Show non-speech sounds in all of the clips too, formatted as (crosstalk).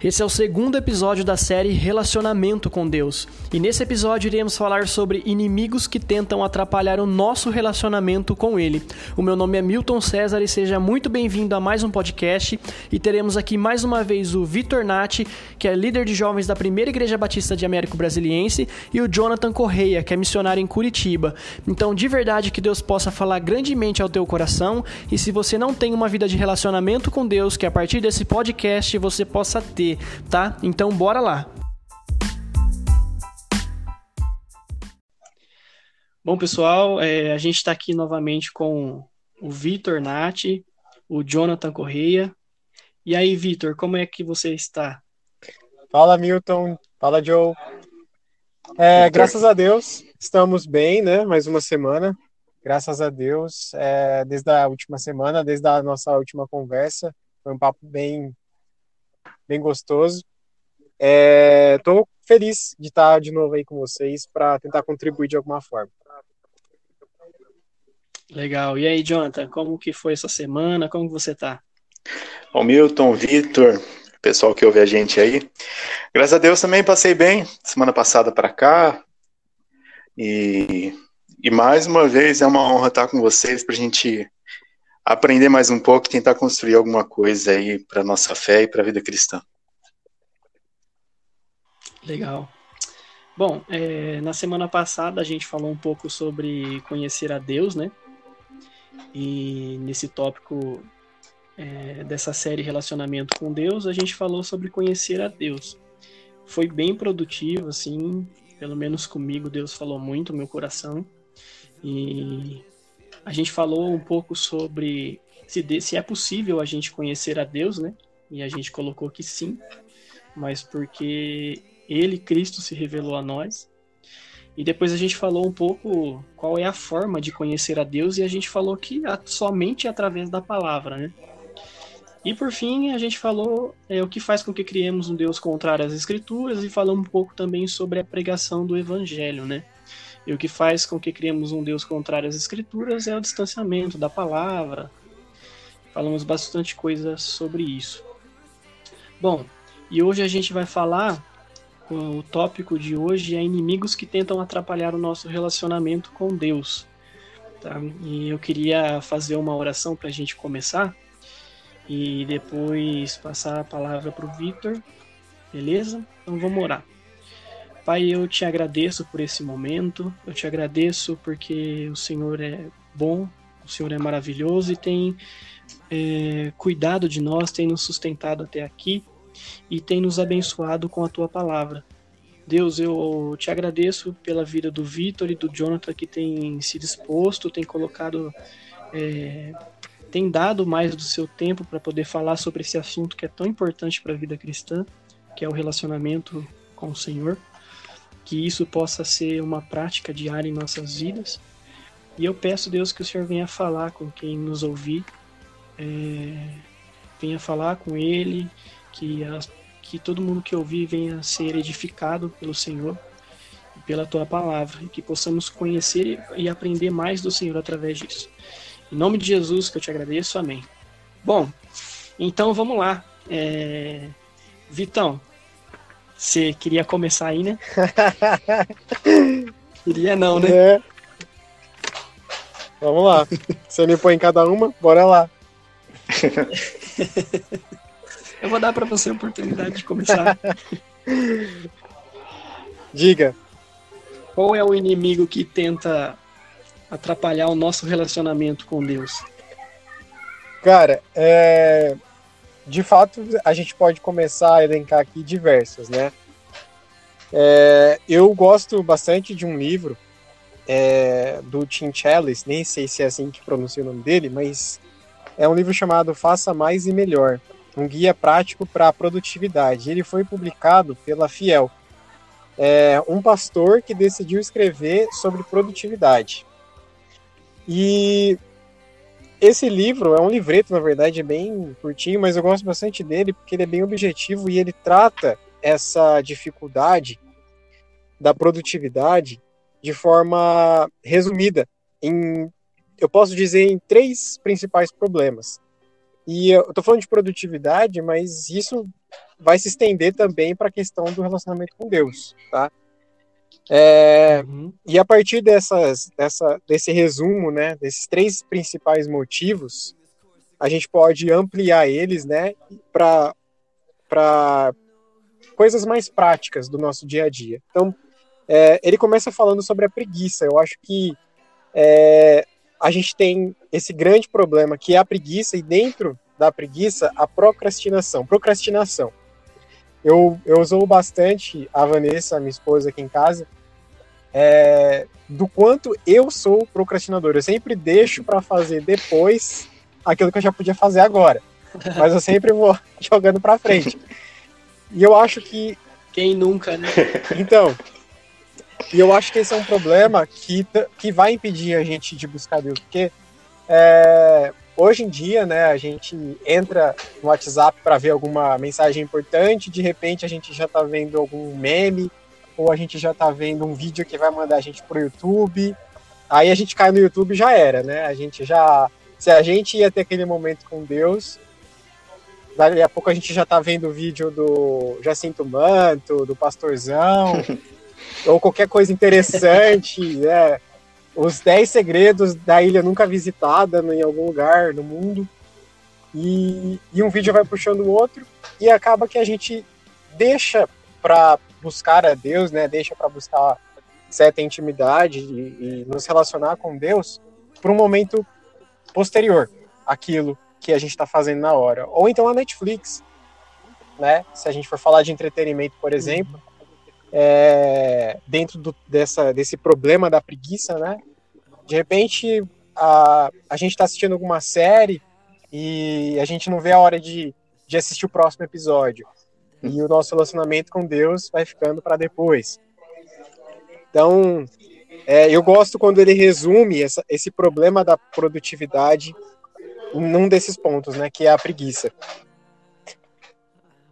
Esse é o segundo episódio da série Relacionamento com Deus. E nesse episódio iremos falar sobre inimigos que tentam atrapalhar o nosso relacionamento com Ele. O meu nome é Milton César e seja muito bem-vindo a mais um podcast. E teremos aqui mais uma vez o Vitor Nati, que é líder de jovens da Primeira Igreja Batista de Américo Brasiliense, e o Jonathan Correia, que é missionário em Curitiba. Então, de verdade, que Deus possa falar grandemente ao teu coração. E se você não tem uma vida de relacionamento com Deus, que a partir desse podcast você possa ter tá? Então bora lá. Bom, pessoal, é, a gente está aqui novamente com o Vitor Nati, o Jonathan Correia. E aí, Vitor, como é que você está? Fala, Milton. Fala, Joe. É, graças a Deus, estamos bem, né? Mais uma semana. Graças a Deus, é, desde a última semana, desde a nossa última conversa, foi um papo bem bem gostoso. Estou é, feliz de estar de novo aí com vocês para tentar contribuir de alguma forma. Legal. E aí, Jonathan, como que foi essa semana? Como você está? Bom, Milton, Vitor, pessoal que ouve a gente aí. Graças a Deus também passei bem semana passada para cá. E, e mais uma vez é uma honra estar com vocês para a gente aprender mais um pouco e tentar construir alguma coisa aí para nossa fé e para a vida cristã. Legal. Bom, é, na semana passada a gente falou um pouco sobre conhecer a Deus, né? E nesse tópico é, dessa série Relacionamento com Deus, a gente falou sobre conhecer a Deus. Foi bem produtivo, assim, pelo menos comigo, Deus falou muito no meu coração. E a gente falou um pouco sobre se, de, se é possível a gente conhecer a Deus, né? E a gente colocou que sim, mas porque Ele, Cristo, se revelou a nós. E depois a gente falou um pouco qual é a forma de conhecer a Deus e a gente falou que somente através da palavra, né? E por fim, a gente falou é, o que faz com que criemos um Deus contrário às Escrituras e falamos um pouco também sobre a pregação do Evangelho, né? E o que faz com que criemos um Deus contrário às Escrituras é o distanciamento da palavra. Falamos bastante coisa sobre isso. Bom, e hoje a gente vai falar, o tópico de hoje é inimigos que tentam atrapalhar o nosso relacionamento com Deus. Tá? E eu queria fazer uma oração para a gente começar e depois passar a palavra para o Victor, beleza? Então vamos orar. Pai, eu te agradeço por esse momento, eu te agradeço porque o Senhor é bom, o Senhor é maravilhoso e tem é, cuidado de nós, tem nos sustentado até aqui e tem nos abençoado com a tua palavra. Deus, eu te agradeço pela vida do Vitor e do Jonathan que tem se disposto, tem colocado, é, tem dado mais do seu tempo para poder falar sobre esse assunto que é tão importante para a vida cristã, que é o relacionamento com o Senhor que isso possa ser uma prática diária em nossas vidas. E eu peço, Deus, que o Senhor venha falar com quem nos ouvir, é, venha falar com Ele, que, as, que todo mundo que ouvir venha ser edificado pelo Senhor e pela Tua palavra, e que possamos conhecer e aprender mais do Senhor através disso. Em nome de Jesus que eu te agradeço, amém. Bom, então vamos lá. É... Vitão, você queria começar aí, né? (laughs) queria não, né? É. Vamos lá. Você me põe em cada uma, bora lá. (laughs) Eu vou dar para você a oportunidade de começar. (laughs) Diga. Qual é o inimigo que tenta atrapalhar o nosso relacionamento com Deus? Cara, é de fato, a gente pode começar a elencar aqui diversas, né? É, eu gosto bastante de um livro é, do Tim Challis, nem sei se é assim que pronuncia o nome dele, mas é um livro chamado Faça Mais e Melhor, um guia prático para a produtividade. Ele foi publicado pela Fiel, é, um pastor que decidiu escrever sobre produtividade. E esse livro é um livreto, na verdade, bem curtinho, mas eu gosto bastante dele porque ele é bem objetivo e ele trata essa dificuldade da produtividade de forma resumida em eu posso dizer em três principais problemas. E eu estou falando de produtividade, mas isso vai se estender também para a questão do relacionamento com Deus, tá? É, uhum. E a partir dessas, dessa, desse resumo, né, desses três principais motivos, a gente pode ampliar eles, né, para coisas mais práticas do nosso dia a dia. Então, é, ele começa falando sobre a preguiça. Eu acho que é, a gente tem esse grande problema que é a preguiça e dentro da preguiça a procrastinação. Procrastinação. Eu, eu uso bastante a Vanessa, minha esposa aqui em casa, é, do quanto eu sou procrastinador. Eu sempre deixo para fazer depois aquilo que eu já podia fazer agora. Mas eu sempre vou (laughs) jogando para frente. E eu acho que. Quem nunca, né? Então. E eu acho que esse é um problema que, que vai impedir a gente de buscar Deus. Porque é, hoje em dia, né, a gente entra no WhatsApp para ver alguma mensagem importante, de repente a gente já está vendo algum meme, ou a gente já está vendo um vídeo que vai mandar a gente pro YouTube. Aí a gente cai no YouTube já era, né? A gente já. Se a gente ia ter aquele momento com Deus, daqui a pouco a gente já tá vendo o vídeo do Jacinto Manto, do Pastorzão, (laughs) ou qualquer coisa interessante, né? Os 10 segredos da ilha nunca visitada em algum lugar no mundo. E, e um vídeo vai puxando o outro, e acaba que a gente deixa para buscar a Deus, né? Deixa para buscar certa intimidade e, e nos relacionar com Deus para um momento posterior aquilo que a gente está fazendo na hora. Ou então a Netflix, né? Se a gente for falar de entretenimento, por exemplo, é, dentro do, dessa, desse problema da preguiça, né? De repente a, a gente está assistindo alguma série e a gente não vê a hora de, de assistir o próximo episódio. E o nosso relacionamento com Deus vai ficando para depois. Então, é, eu gosto quando ele resume essa, esse problema da produtividade num desses pontos, né, que é a preguiça.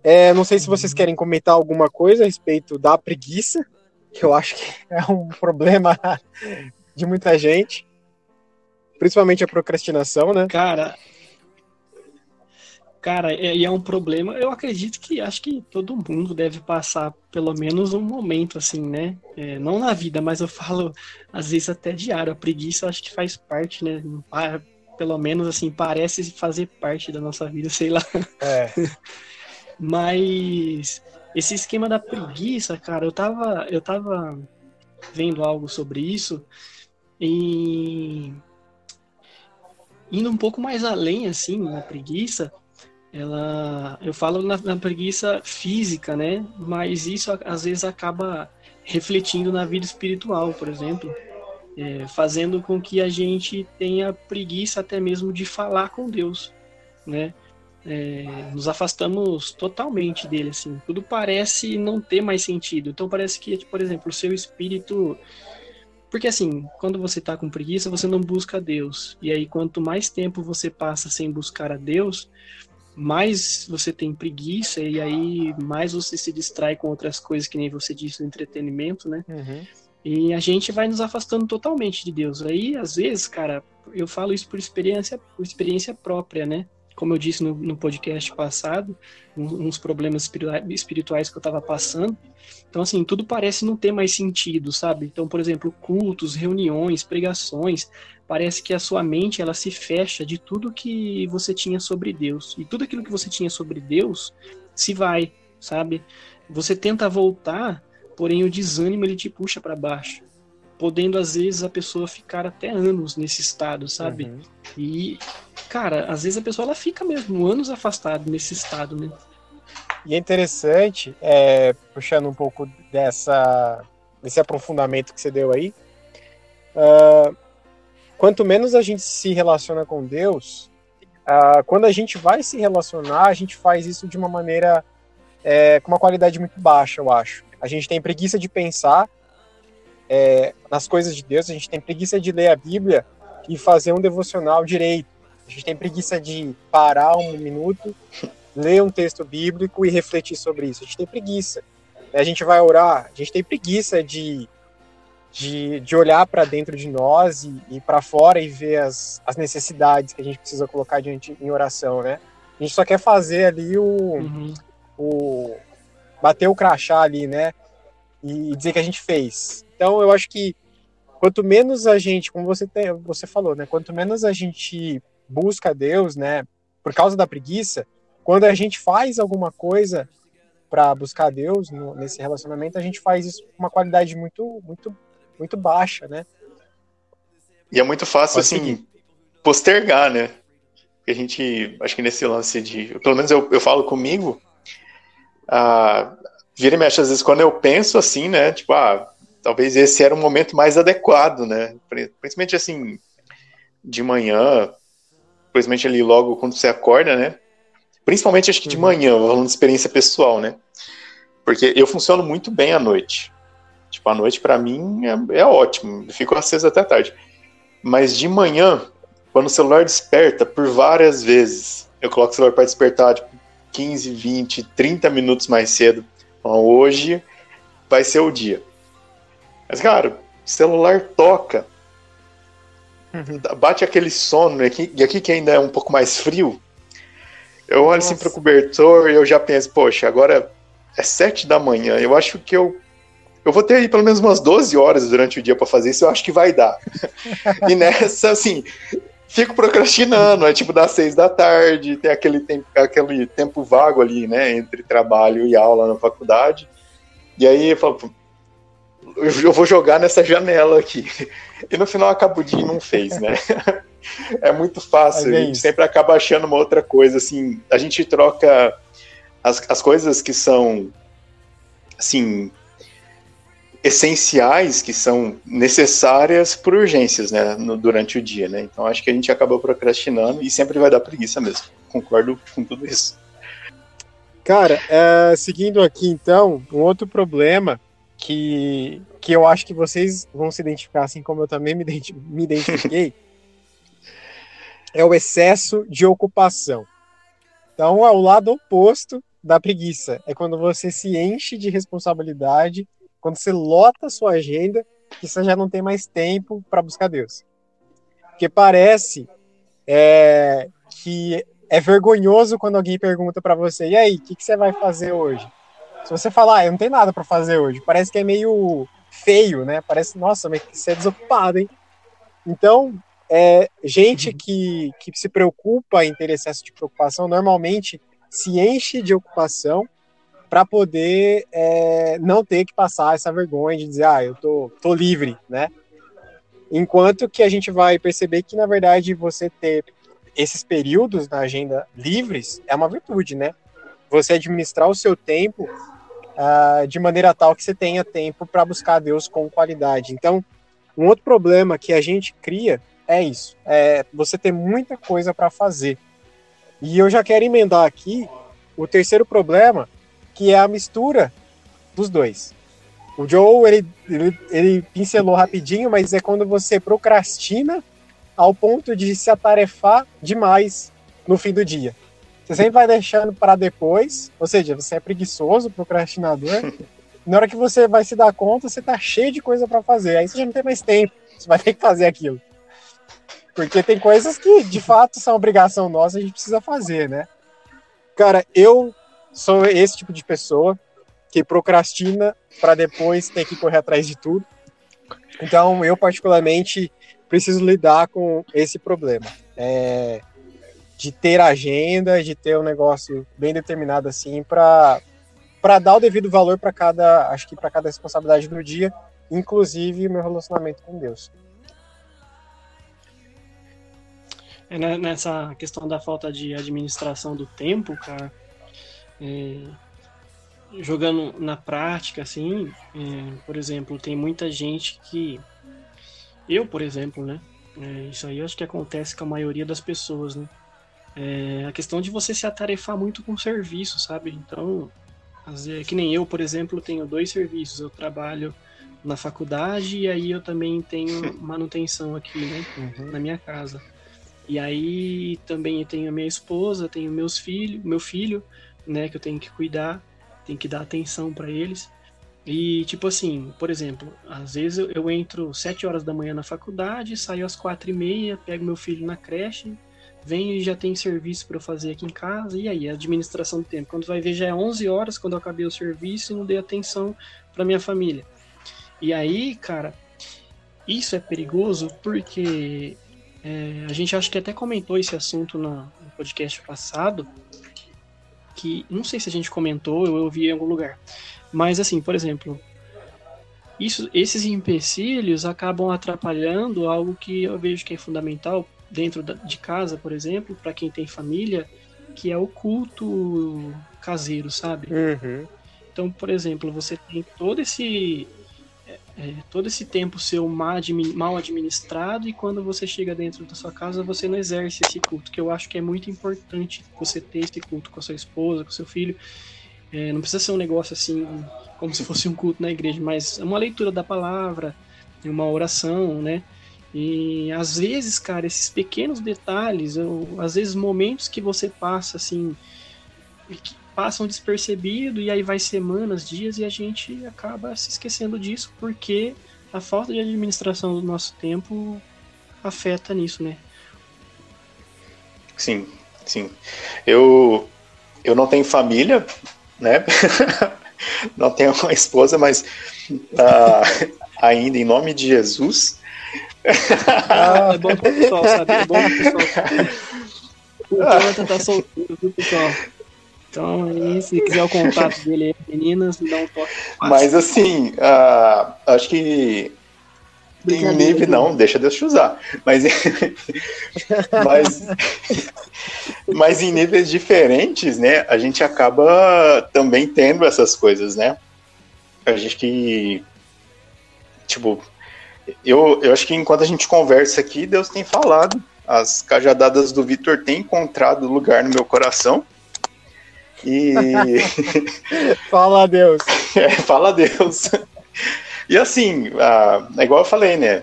É, não sei se vocês querem comentar alguma coisa a respeito da preguiça, que eu acho que (laughs) é um problema de muita gente, principalmente a procrastinação, né? Cara, cara, é, e é, um problema. Eu acredito que acho que todo mundo deve passar pelo menos um momento assim, né? É, não na vida, mas eu (laughs) falo às vezes até diário. A preguiça acho que faz parte, né? pelo menos assim, parece fazer parte da nossa vida, sei lá. É. (laughs) Mas esse esquema da preguiça, cara, eu tava, eu tava vendo algo sobre isso e indo um pouco mais além, assim, na preguiça, ela, eu falo na, na preguiça física, né? Mas isso às vezes acaba refletindo na vida espiritual, por exemplo é, fazendo com que a gente tenha preguiça até mesmo de falar com Deus, né? É, nos afastamos totalmente dele, assim. Tudo parece não ter mais sentido. Então parece que, por exemplo, o seu espírito porque assim, quando você está com preguiça, você não busca Deus. E aí, quanto mais tempo você passa sem buscar a Deus, mais você tem preguiça, e aí mais você se distrai com outras coisas, que nem você disse no entretenimento, né? Uhum. E a gente vai nos afastando totalmente de Deus. Aí, às vezes, cara, eu falo isso por experiência, por experiência própria, né? Como eu disse no, no podcast passado, uns problemas espirituais que eu estava passando. Então, assim, tudo parece não ter mais sentido, sabe? Então, por exemplo, cultos, reuniões, pregações, parece que a sua mente ela se fecha de tudo que você tinha sobre Deus. E tudo aquilo que você tinha sobre Deus se vai, sabe? Você tenta voltar porém o desânimo ele te puxa para baixo, podendo às vezes a pessoa ficar até anos nesse estado, sabe? Uhum. E cara, às vezes a pessoa ela fica mesmo anos afastada nesse estado, né? E é interessante, é, puxando um pouco dessa desse aprofundamento que você deu aí, uh, quanto menos a gente se relaciona com Deus, uh, quando a gente vai se relacionar, a gente faz isso de uma maneira é, com uma qualidade muito baixa, eu acho. A gente tem preguiça de pensar é, nas coisas de Deus, a gente tem preguiça de ler a Bíblia e fazer um devocional direito. A gente tem preguiça de parar um minuto, (laughs) ler um texto bíblico e refletir sobre isso. A gente tem preguiça. A gente vai orar, a gente tem preguiça de, de, de olhar para dentro de nós e, e para fora e ver as, as necessidades que a gente precisa colocar diante em oração, né? A gente só quer fazer ali o, uhum o bater o crachá ali, né? E dizer que a gente fez. Então eu acho que quanto menos a gente, como você tem, você falou, né? Quanto menos a gente busca Deus, né? Por causa da preguiça, quando a gente faz alguma coisa para buscar Deus no, nesse relacionamento, a gente faz isso com uma qualidade muito, muito, muito baixa, né? E é muito fácil, Pode assim, seguir. postergar, né? a gente, acho que nesse lance de, pelo menos eu, eu falo comigo, ah, vira e mexe, às vezes quando eu penso assim, né, tipo, ah, talvez esse era o momento mais adequado, né, principalmente assim, de manhã, principalmente ali logo quando você acorda, né, principalmente acho que de uhum. manhã, falando de experiência pessoal, né, porque eu funciono muito bem à noite, tipo, a noite para mim é, é ótimo, eu fico aceso até tarde, mas de manhã, quando o celular desperta por várias vezes, eu coloco o celular para despertar, tipo, 15, 20, 30 minutos mais cedo. Então, hoje vai ser o dia. Mas, cara, o celular toca. Uhum. Bate aquele sono, e aqui, e aqui que ainda é um pouco mais frio. Eu olho Nossa. assim pro cobertor e eu já penso, poxa, agora é sete da manhã. Eu acho que eu eu vou ter aí pelo menos umas 12 horas durante o dia para fazer isso, eu acho que vai dar. (laughs) e nessa, assim, fico procrastinando, é tipo das seis da tarde, tem aquele tempo, aquele tempo vago ali, né, entre trabalho e aula na faculdade. E aí eu falo, eu vou jogar nessa janela aqui. E no final acaba o dia e não fez, né? É muito fácil, a gente sempre acaba achando uma outra coisa, assim, a gente troca as, as coisas que são, assim, essenciais que são necessárias por urgências, né, no, durante o dia, né? Então acho que a gente acaba procrastinando e sempre vai dar preguiça mesmo. Concordo com tudo isso. Cara, é, seguindo aqui então, um outro problema que, que eu acho que vocês vão se identificar, assim como eu também me, me identifiquei, (laughs) é o excesso de ocupação. Então é o lado oposto da preguiça. É quando você se enche de responsabilidade quando você lota a sua agenda, que você já não tem mais tempo para buscar Deus. Porque parece é, que é vergonhoso quando alguém pergunta para você: e aí, o que, que, você vai fazer hoje? Se você falar, ah, eu não tenho nada para fazer hoje, parece que é meio feio, né? Parece, nossa, mas você é desocupado, hein? Então, é, gente que, que se preocupa em ter excesso de preocupação normalmente se enche de ocupação para poder é, não ter que passar essa vergonha de dizer, ah, eu tô, tô livre, né? Enquanto que a gente vai perceber que, na verdade, você ter esses períodos na agenda livres é uma virtude, né? Você administrar o seu tempo uh, de maneira tal que você tenha tempo para buscar Deus com qualidade. Então, um outro problema que a gente cria é isso: é você ter muita coisa para fazer. E eu já quero emendar aqui o terceiro problema, que é a mistura dos dois. O Joe, ele, ele, ele pincelou rapidinho, mas é quando você procrastina ao ponto de se atarefar demais no fim do dia. Você sempre vai deixando para depois, ou seja, você é preguiçoso, procrastinador. (laughs) Na hora que você vai se dar conta, você tá cheio de coisa para fazer. Aí você já não tem mais tempo, você vai ter que fazer aquilo. Porque tem coisas que, de fato, são obrigação nossa, a gente precisa fazer, né? Cara, eu sou esse tipo de pessoa que procrastina para depois ter que correr atrás de tudo. Então, eu particularmente preciso lidar com esse problema. É, de ter agenda, de ter um negócio bem determinado assim para para dar o devido valor para cada, acho que para cada responsabilidade do dia, inclusive meu relacionamento com Deus. É né, nessa questão da falta de administração do tempo, cara, é, jogando na prática, assim, é, por exemplo, tem muita gente que. Eu, por exemplo, né? É, isso aí acho que acontece com a maioria das pessoas, né? É, a questão de você se atarefar muito com o serviço, sabe? Então, que nem eu, por exemplo, tenho dois serviços. Eu trabalho na faculdade e aí eu também tenho (laughs) manutenção aqui, né? Uhum. Na minha casa. E aí também tenho a minha esposa, tenho meus filhos, meu filho né, que eu tenho que cuidar, tenho que dar atenção para eles. E, tipo assim, por exemplo, às vezes eu, eu entro sete horas da manhã na faculdade, saio às quatro e meia, pego meu filho na creche, venho e já tem serviço para eu fazer aqui em casa, e aí, administração do tempo. Quando vai ver, já é 11 horas, quando eu acabei o serviço e não dei atenção para minha família. E aí, cara, isso é perigoso porque é, a gente acho que até comentou esse assunto no, no, podcast passado, que não sei se a gente comentou, eu ouvi em algum lugar. Mas assim, por exemplo, isso, esses empecilhos acabam atrapalhando algo que eu vejo que é fundamental dentro de casa, por exemplo, para quem tem família, que é o culto caseiro, sabe? Uhum. Então, por exemplo, você tem todo esse é, todo esse tempo seu mal administrado e quando você chega dentro da sua casa você não exerce esse culto, que eu acho que é muito importante você ter esse culto com a sua esposa, com seu filho. É, não precisa ser um negócio assim, como se fosse um culto na igreja, mas é uma leitura da palavra, uma oração, né? E às vezes, cara, esses pequenos detalhes, ou, às vezes momentos que você passa assim, que passam despercebido e aí vai semanas, dias e a gente acaba se esquecendo disso porque a falta de administração do nosso tempo afeta nisso, né? Sim, sim. Eu eu não tenho família, né? (laughs) não tenho uma esposa, mas uh, ainda em nome de Jesus. Ah, é bom pro pessoal, sabe? É bom pro pessoal. (laughs) O Jonathan tá solteiro, viu, pessoal? Então, aí, se quiser o contato dele, meninas, me dá um toque. Mas, assim, uh, acho que em nível não, deixa Deus te usar. Mas, (laughs) mas, mas em níveis diferentes, né? A gente acaba também tendo essas coisas, né? A gente que. Tipo, eu, eu acho que enquanto a gente conversa aqui, Deus tem falado. As cajadadas do Vitor têm encontrado lugar no meu coração. E. (laughs) fala a Deus. (laughs) É, fala a Deus. E assim, a, é igual eu falei, né?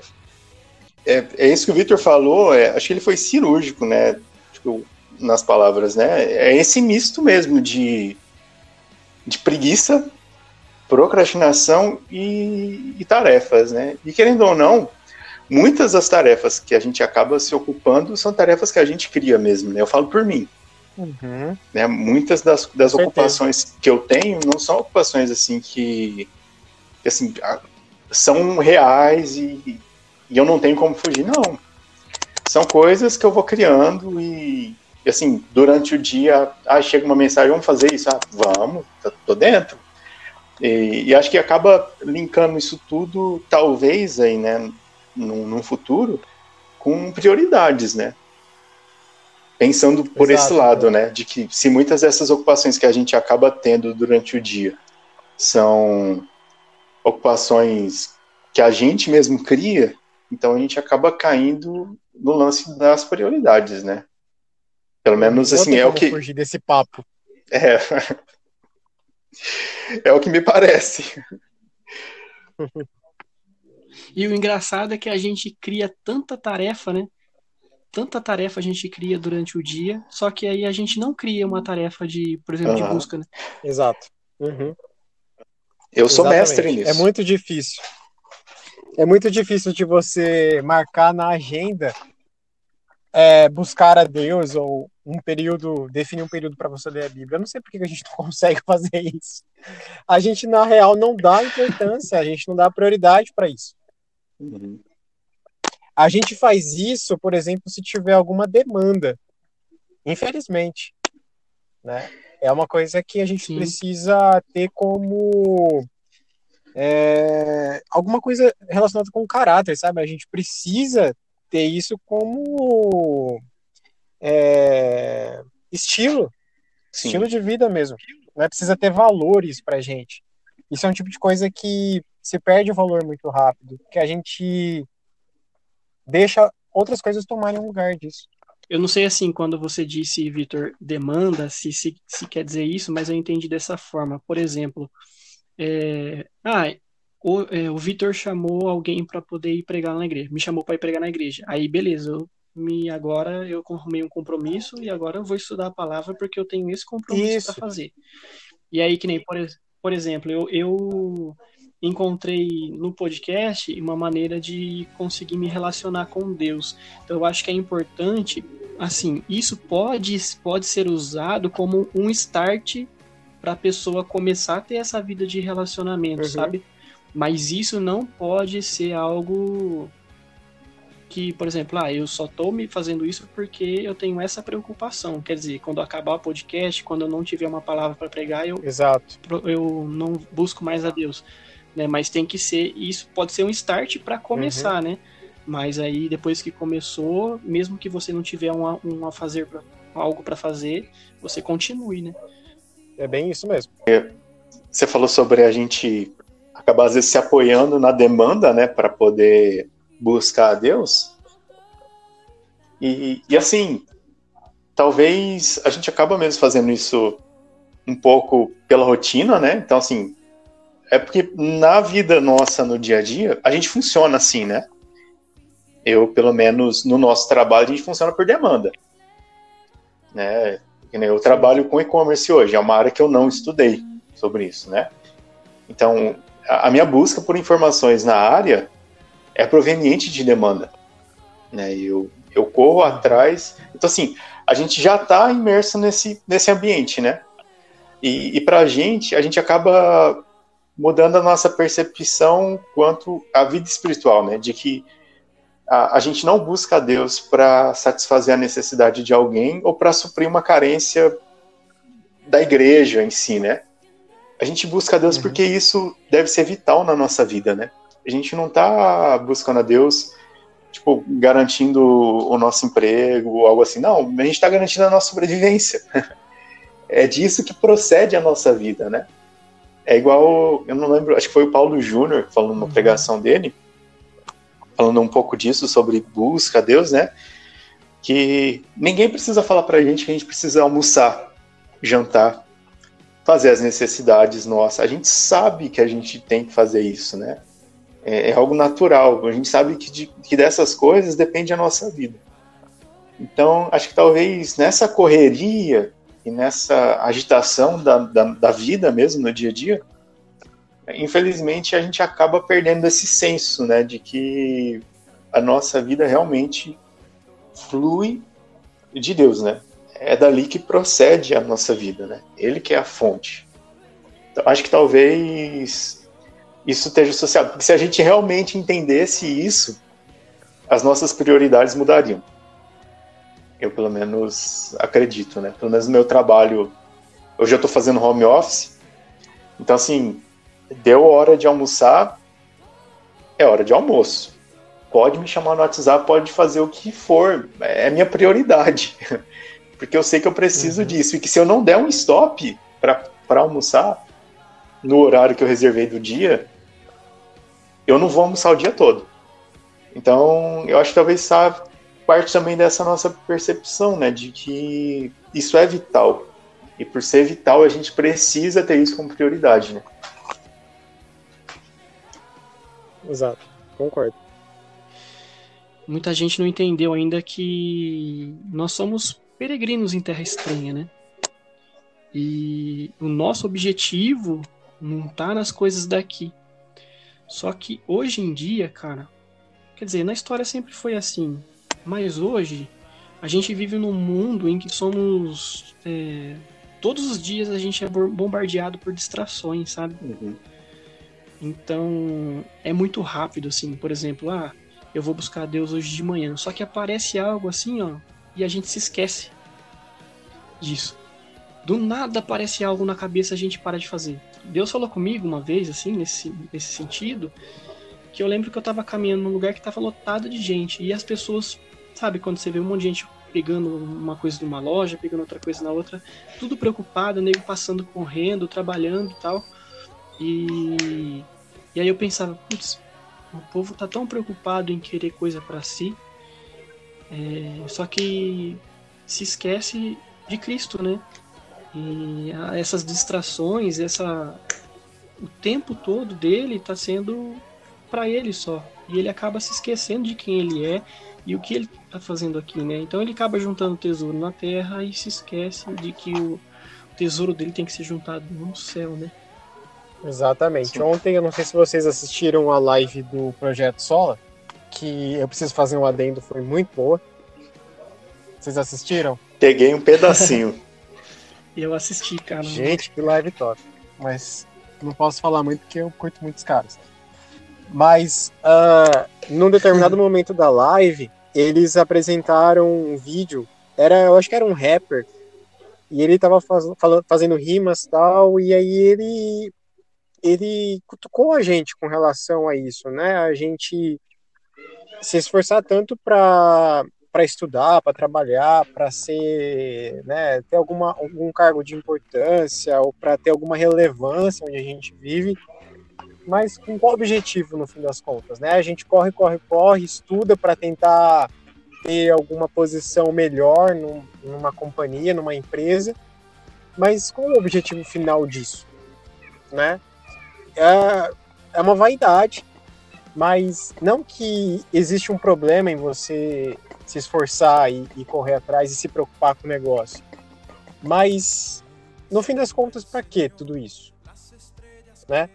É, é isso que o Victor falou, é, acho que ele foi cirúrgico, né? Tipo, nas palavras, né? É esse misto mesmo de, de preguiça, procrastinação e, e tarefas, né? E querendo ou não, muitas das tarefas que a gente acaba se ocupando são tarefas que a gente cria mesmo, né? Eu falo por mim. Uhum. Né? Muitas das, das ocupações que eu tenho não são ocupações assim que, que assim, são reais e, e eu não tenho como fugir, não. São coisas que eu vou criando e, assim, durante o dia, ah, chega uma mensagem, vamos fazer isso? Ah, vamos, tá, tô dentro. E, e, acho que acaba linkando isso tudo, talvez, aí, né, num, num futuro, com prioridades, né? Pensando por Exato, esse lado, né? De que se muitas dessas ocupações que a gente acaba tendo durante o dia são ocupações que a gente mesmo cria, então a gente acaba caindo no lance das prioridades, né? Pelo menos assim é o que fugir desse papo. É. (laughs) É o que me parece. (laughs) E o engraçado é que a gente cria tanta tarefa, né? Tanta tarefa a gente cria durante o dia, só que aí a gente não cria uma tarefa de, por exemplo, uhum. de busca, né? Exato. Uhum. Eu sou Exatamente. mestre nisso. É muito difícil. É muito difícil de você marcar na agenda é, buscar a Deus ou um período, definir um período para você ler a Bíblia. Eu não sei por que a gente não (laughs) consegue fazer isso. A gente, na real, não dá importância, a gente não dá prioridade para isso. Uhum. A gente faz isso, por exemplo, se tiver alguma demanda. Infelizmente. Né? é uma coisa que a gente Sim. precisa ter como é, alguma coisa relacionada com o caráter, sabe? A gente precisa ter isso como é, estilo, Sim. estilo de vida mesmo. Né? Precisa ter valores pra gente. Isso é um tipo de coisa que se perde o valor muito rápido, que a gente deixa outras coisas tomarem lugar disso. Eu não sei assim, quando você disse, Vitor, demanda, se, se, se, quer dizer isso, mas eu entendi dessa forma. Por exemplo, é, ah, o, é, o Vitor chamou alguém para poder ir pregar na igreja, me chamou para ir pregar na igreja. Aí, beleza, eu me agora eu arrumei um compromisso e agora eu vou estudar a palavra porque eu tenho esse compromisso para fazer. E aí, que nem, por, por exemplo, eu, eu encontrei no podcast uma maneira de conseguir me relacionar com Deus. Então eu acho que é importante, assim, isso pode, pode ser usado como um start para a pessoa começar a ter essa vida de relacionamento, uhum. sabe? Mas isso não pode ser algo que, por exemplo, ah, eu só tô me fazendo isso porque eu tenho essa preocupação. Quer dizer, quando acabar o podcast, quando eu não tiver uma palavra para pregar, eu, Exato. eu não busco mais a Deus. Né? Mas tem que ser, isso pode ser um start para começar, uhum. né? Mas aí depois que começou, mesmo que você não tiver um, um a fazer pra, algo para fazer, você continue, né? É bem isso mesmo. Você falou sobre a gente acabar às vezes se apoiando na demanda, né, para poder buscar a Deus. E, e assim, talvez a gente acaba mesmo fazendo isso um pouco pela rotina, né? Então, assim, é porque na vida nossa, no dia a dia, a gente funciona assim, né? Eu, pelo menos no nosso trabalho, a gente funciona por demanda. Né? Eu trabalho com e-commerce hoje, é uma área que eu não estudei sobre isso, né? Então, a minha busca por informações na área é proveniente de demanda. Né? Eu, eu corro atrás. Então, assim, a gente já está imerso nesse, nesse ambiente, né? E, e para a gente, a gente acaba mudando a nossa percepção quanto à vida espiritual, né? De que a, a gente não busca a Deus para satisfazer a necessidade de alguém ou para suprir uma carência da igreja em si, né? A gente busca a Deus uhum. porque isso deve ser vital na nossa vida, né? A gente não está buscando a Deus, tipo, garantindo o nosso emprego ou algo assim. Não, a gente está garantindo a nossa sobrevivência. (laughs) é disso que procede a nossa vida, né? É igual, eu não lembro, acho que foi o Paulo Júnior falando na uhum. pregação dele, falando um pouco disso sobre busca a Deus, né? Que ninguém precisa falar pra gente que a gente precisa almoçar, jantar, fazer as necessidades nossas. A gente sabe que a gente tem que fazer isso, né? É, é algo natural. A gente sabe que, de, que dessas coisas depende a nossa vida. Então, acho que talvez nessa correria e nessa agitação da, da, da, vida mesmo no dia a dia, infelizmente a gente acaba perdendo esse senso, né, de que a nossa vida realmente flui de Deus, né? É dali que procede a nossa vida, né? Ele que é a fonte. Então, acho que talvez isso esteja associado. Porque se a gente realmente entendesse isso, as nossas prioridades mudariam. Eu, pelo menos, acredito, né? Pelo menos no meu trabalho, hoje eu estou fazendo home office, então, assim, deu hora de almoçar, é hora de almoço. Pode me chamar no WhatsApp, pode fazer o que for, é minha prioridade. (laughs) Porque eu sei que eu preciso uhum. disso. E que se eu não der um stop para almoçar no horário que eu reservei do dia, eu não vou almoçar o dia todo. Então, eu acho que talvez essa parte também dessa nossa percepção, né, de que isso é vital. E por ser vital, a gente precisa ter isso como prioridade, né? Exato, concordo. Muita gente não entendeu ainda que nós somos peregrinos em terra estranha, né? E o nosso objetivo não está nas coisas daqui. Só que hoje em dia, cara, quer dizer, na história sempre foi assim, mas hoje a gente vive num mundo em que somos. É, todos os dias a gente é bombardeado por distrações, sabe? Uhum. Então é muito rápido, assim. Por exemplo, ah, eu vou buscar Deus hoje de manhã. Só que aparece algo assim, ó, e a gente se esquece disso. Do nada aparece algo na cabeça a gente para de fazer. Deus falou comigo uma vez, assim, nesse, nesse sentido, que eu lembro que eu tava caminhando num lugar que tava lotado de gente. E as pessoas, sabe, quando você vê um monte de gente pegando uma coisa numa loja, pegando outra coisa na outra, tudo preocupado, nego passando correndo, trabalhando e tal. E, e aí eu pensava, putz, o povo tá tão preocupado em querer coisa para si, é, só que se esquece de Cristo, né? E essas distrações, essa o tempo todo dele está sendo para ele só. E ele acaba se esquecendo de quem ele é e o que ele está fazendo aqui, né? Então ele acaba juntando tesouro na terra e se esquece de que o tesouro dele tem que ser juntado no céu, né? Exatamente. Sim. Ontem, eu não sei se vocês assistiram a live do Projeto Sola, que eu preciso fazer um adendo, foi muito boa. Vocês assistiram? Peguei um pedacinho. (laughs) eu assisti, cara. Gente, que live top. Mas não posso falar muito porque eu curto muitos caras. Mas uh, num determinado momento da live, eles apresentaram um vídeo. Era, eu acho que era um rapper. E ele tava faz, fazendo rimas tal. E aí ele ele cutucou a gente com relação a isso, né? A gente se esforçar tanto para para estudar, para trabalhar, para ser, né, ter alguma algum cargo de importância ou para ter alguma relevância onde a gente vive, mas com qual objetivo no fim das contas, né? A gente corre, corre, corre, estuda para tentar ter alguma posição melhor num, numa companhia, numa empresa, mas qual o objetivo final disso, né? É, é uma vaidade, mas não que existe um problema em você se esforçar e, e correr atrás e se preocupar com o negócio. Mas, no fim das contas, para que tudo isso? Né?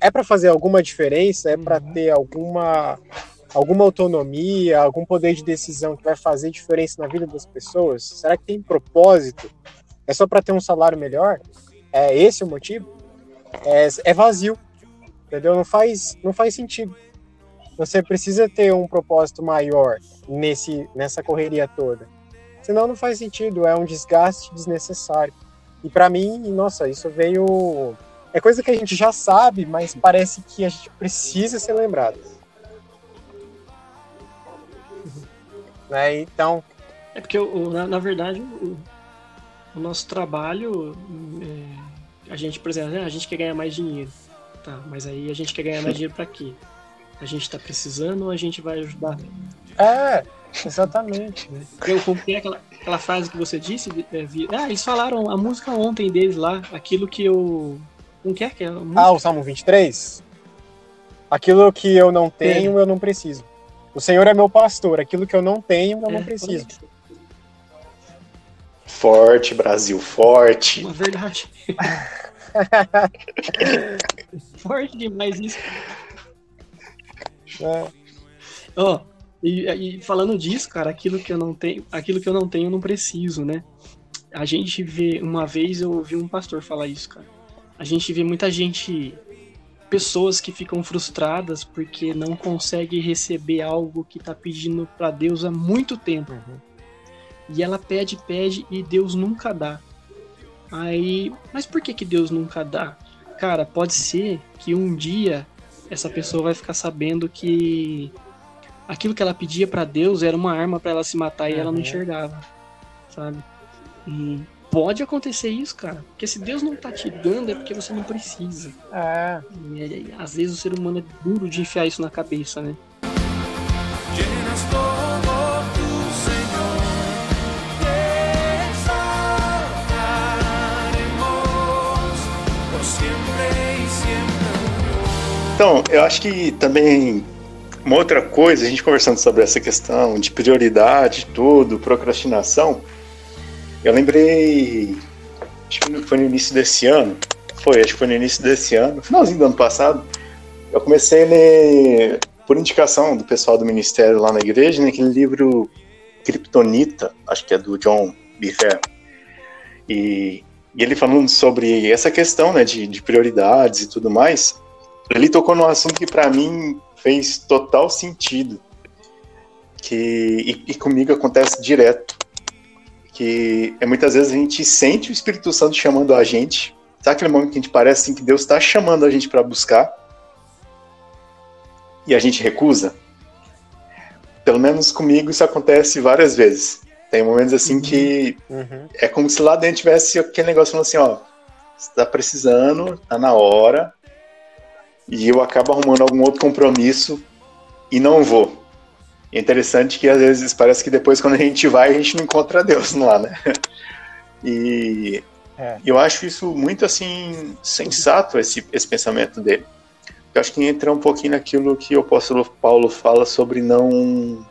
É para fazer alguma diferença? É para uhum. ter alguma alguma autonomia, algum poder de decisão que vai fazer diferença na vida das pessoas? Será que tem propósito? É só para ter um salário melhor? É esse o motivo? É, é vazio, entendeu? Não faz, não faz sentido. Você precisa ter um propósito maior nesse, nessa correria toda. Senão não faz sentido, é um desgaste desnecessário. E para mim, nossa, isso veio. É coisa que a gente já sabe, mas parece que a gente precisa ser lembrado. Né? Então. É porque, na, na verdade, o, o, nosso trabalho. É, a gente, por exemplo, né, a gente quer ganhar mais dinheiro. Tá, mas aí a gente quer ganhar mais (laughs) dinheiro para quê? A gente está precisando ou a gente vai ajudar? É, exatamente. Eu comprei aquela, aquela frase que você disse. É, vi, ah, eles falaram a música ontem deles lá, aquilo que eu. Não quer que é? Ah, o Salmo 23? Aquilo que eu não tenho, é. eu não preciso. O Senhor é meu pastor, aquilo que eu não tenho, eu é, não preciso. Forte, Brasil, forte. Uma verdade. (laughs) forte demais isso. É. Ó, e, e, falando disso, cara, aquilo que eu não tenho, aquilo que eu não tenho, eu não preciso, né? A gente vê, uma vez eu ouvi um pastor falar isso, cara. A gente vê muita gente, pessoas que ficam frustradas porque não consegue receber algo que tá pedindo para Deus há muito tempo. Uhum. E ela pede, pede e Deus nunca dá. Aí, mas por que que Deus nunca dá? Cara, pode ser que um dia essa pessoa vai ficar sabendo que aquilo que ela pedia para Deus era uma arma para ela se matar e ela não enxergava, sabe? E pode acontecer isso, cara. Porque se Deus não tá te dando é porque você não precisa. É. E, às vezes o ser humano é duro de enfiar isso na cabeça, né? Então, eu acho que também uma outra coisa, a gente conversando sobre essa questão de prioridade, tudo, procrastinação, eu lembrei, acho que foi no início desse ano, foi, acho que foi no início desse ano, finalzinho do ano passado, eu comecei a ler, por indicação do pessoal do ministério lá na igreja, naquele livro Kryptonita, acho que é do John Biffer, e, e ele falando sobre essa questão né, de, de prioridades e tudo mais, ele tocou num assunto que para mim fez total sentido. Que, e, e, comigo acontece direto. Que é muitas vezes a gente sente o Espírito Santo chamando a gente. Sabe aquele momento que a gente parece assim que Deus está chamando a gente para buscar? E a gente recusa? Pelo menos comigo isso acontece várias vezes. Tem momentos assim uhum. que uhum. é como se lá dentro tivesse aquele negócio falando assim, ó, você tá precisando, tá na hora, e eu acabo arrumando algum outro compromisso e não vou. É interessante que às vezes parece que depois quando a gente vai a gente não encontra Deus lá, né? (laughs) E é. eu acho isso muito assim sensato esse, esse pensamento dele. Eu acho que entra um pouquinho naquilo que o apóstolo Paulo fala sobre não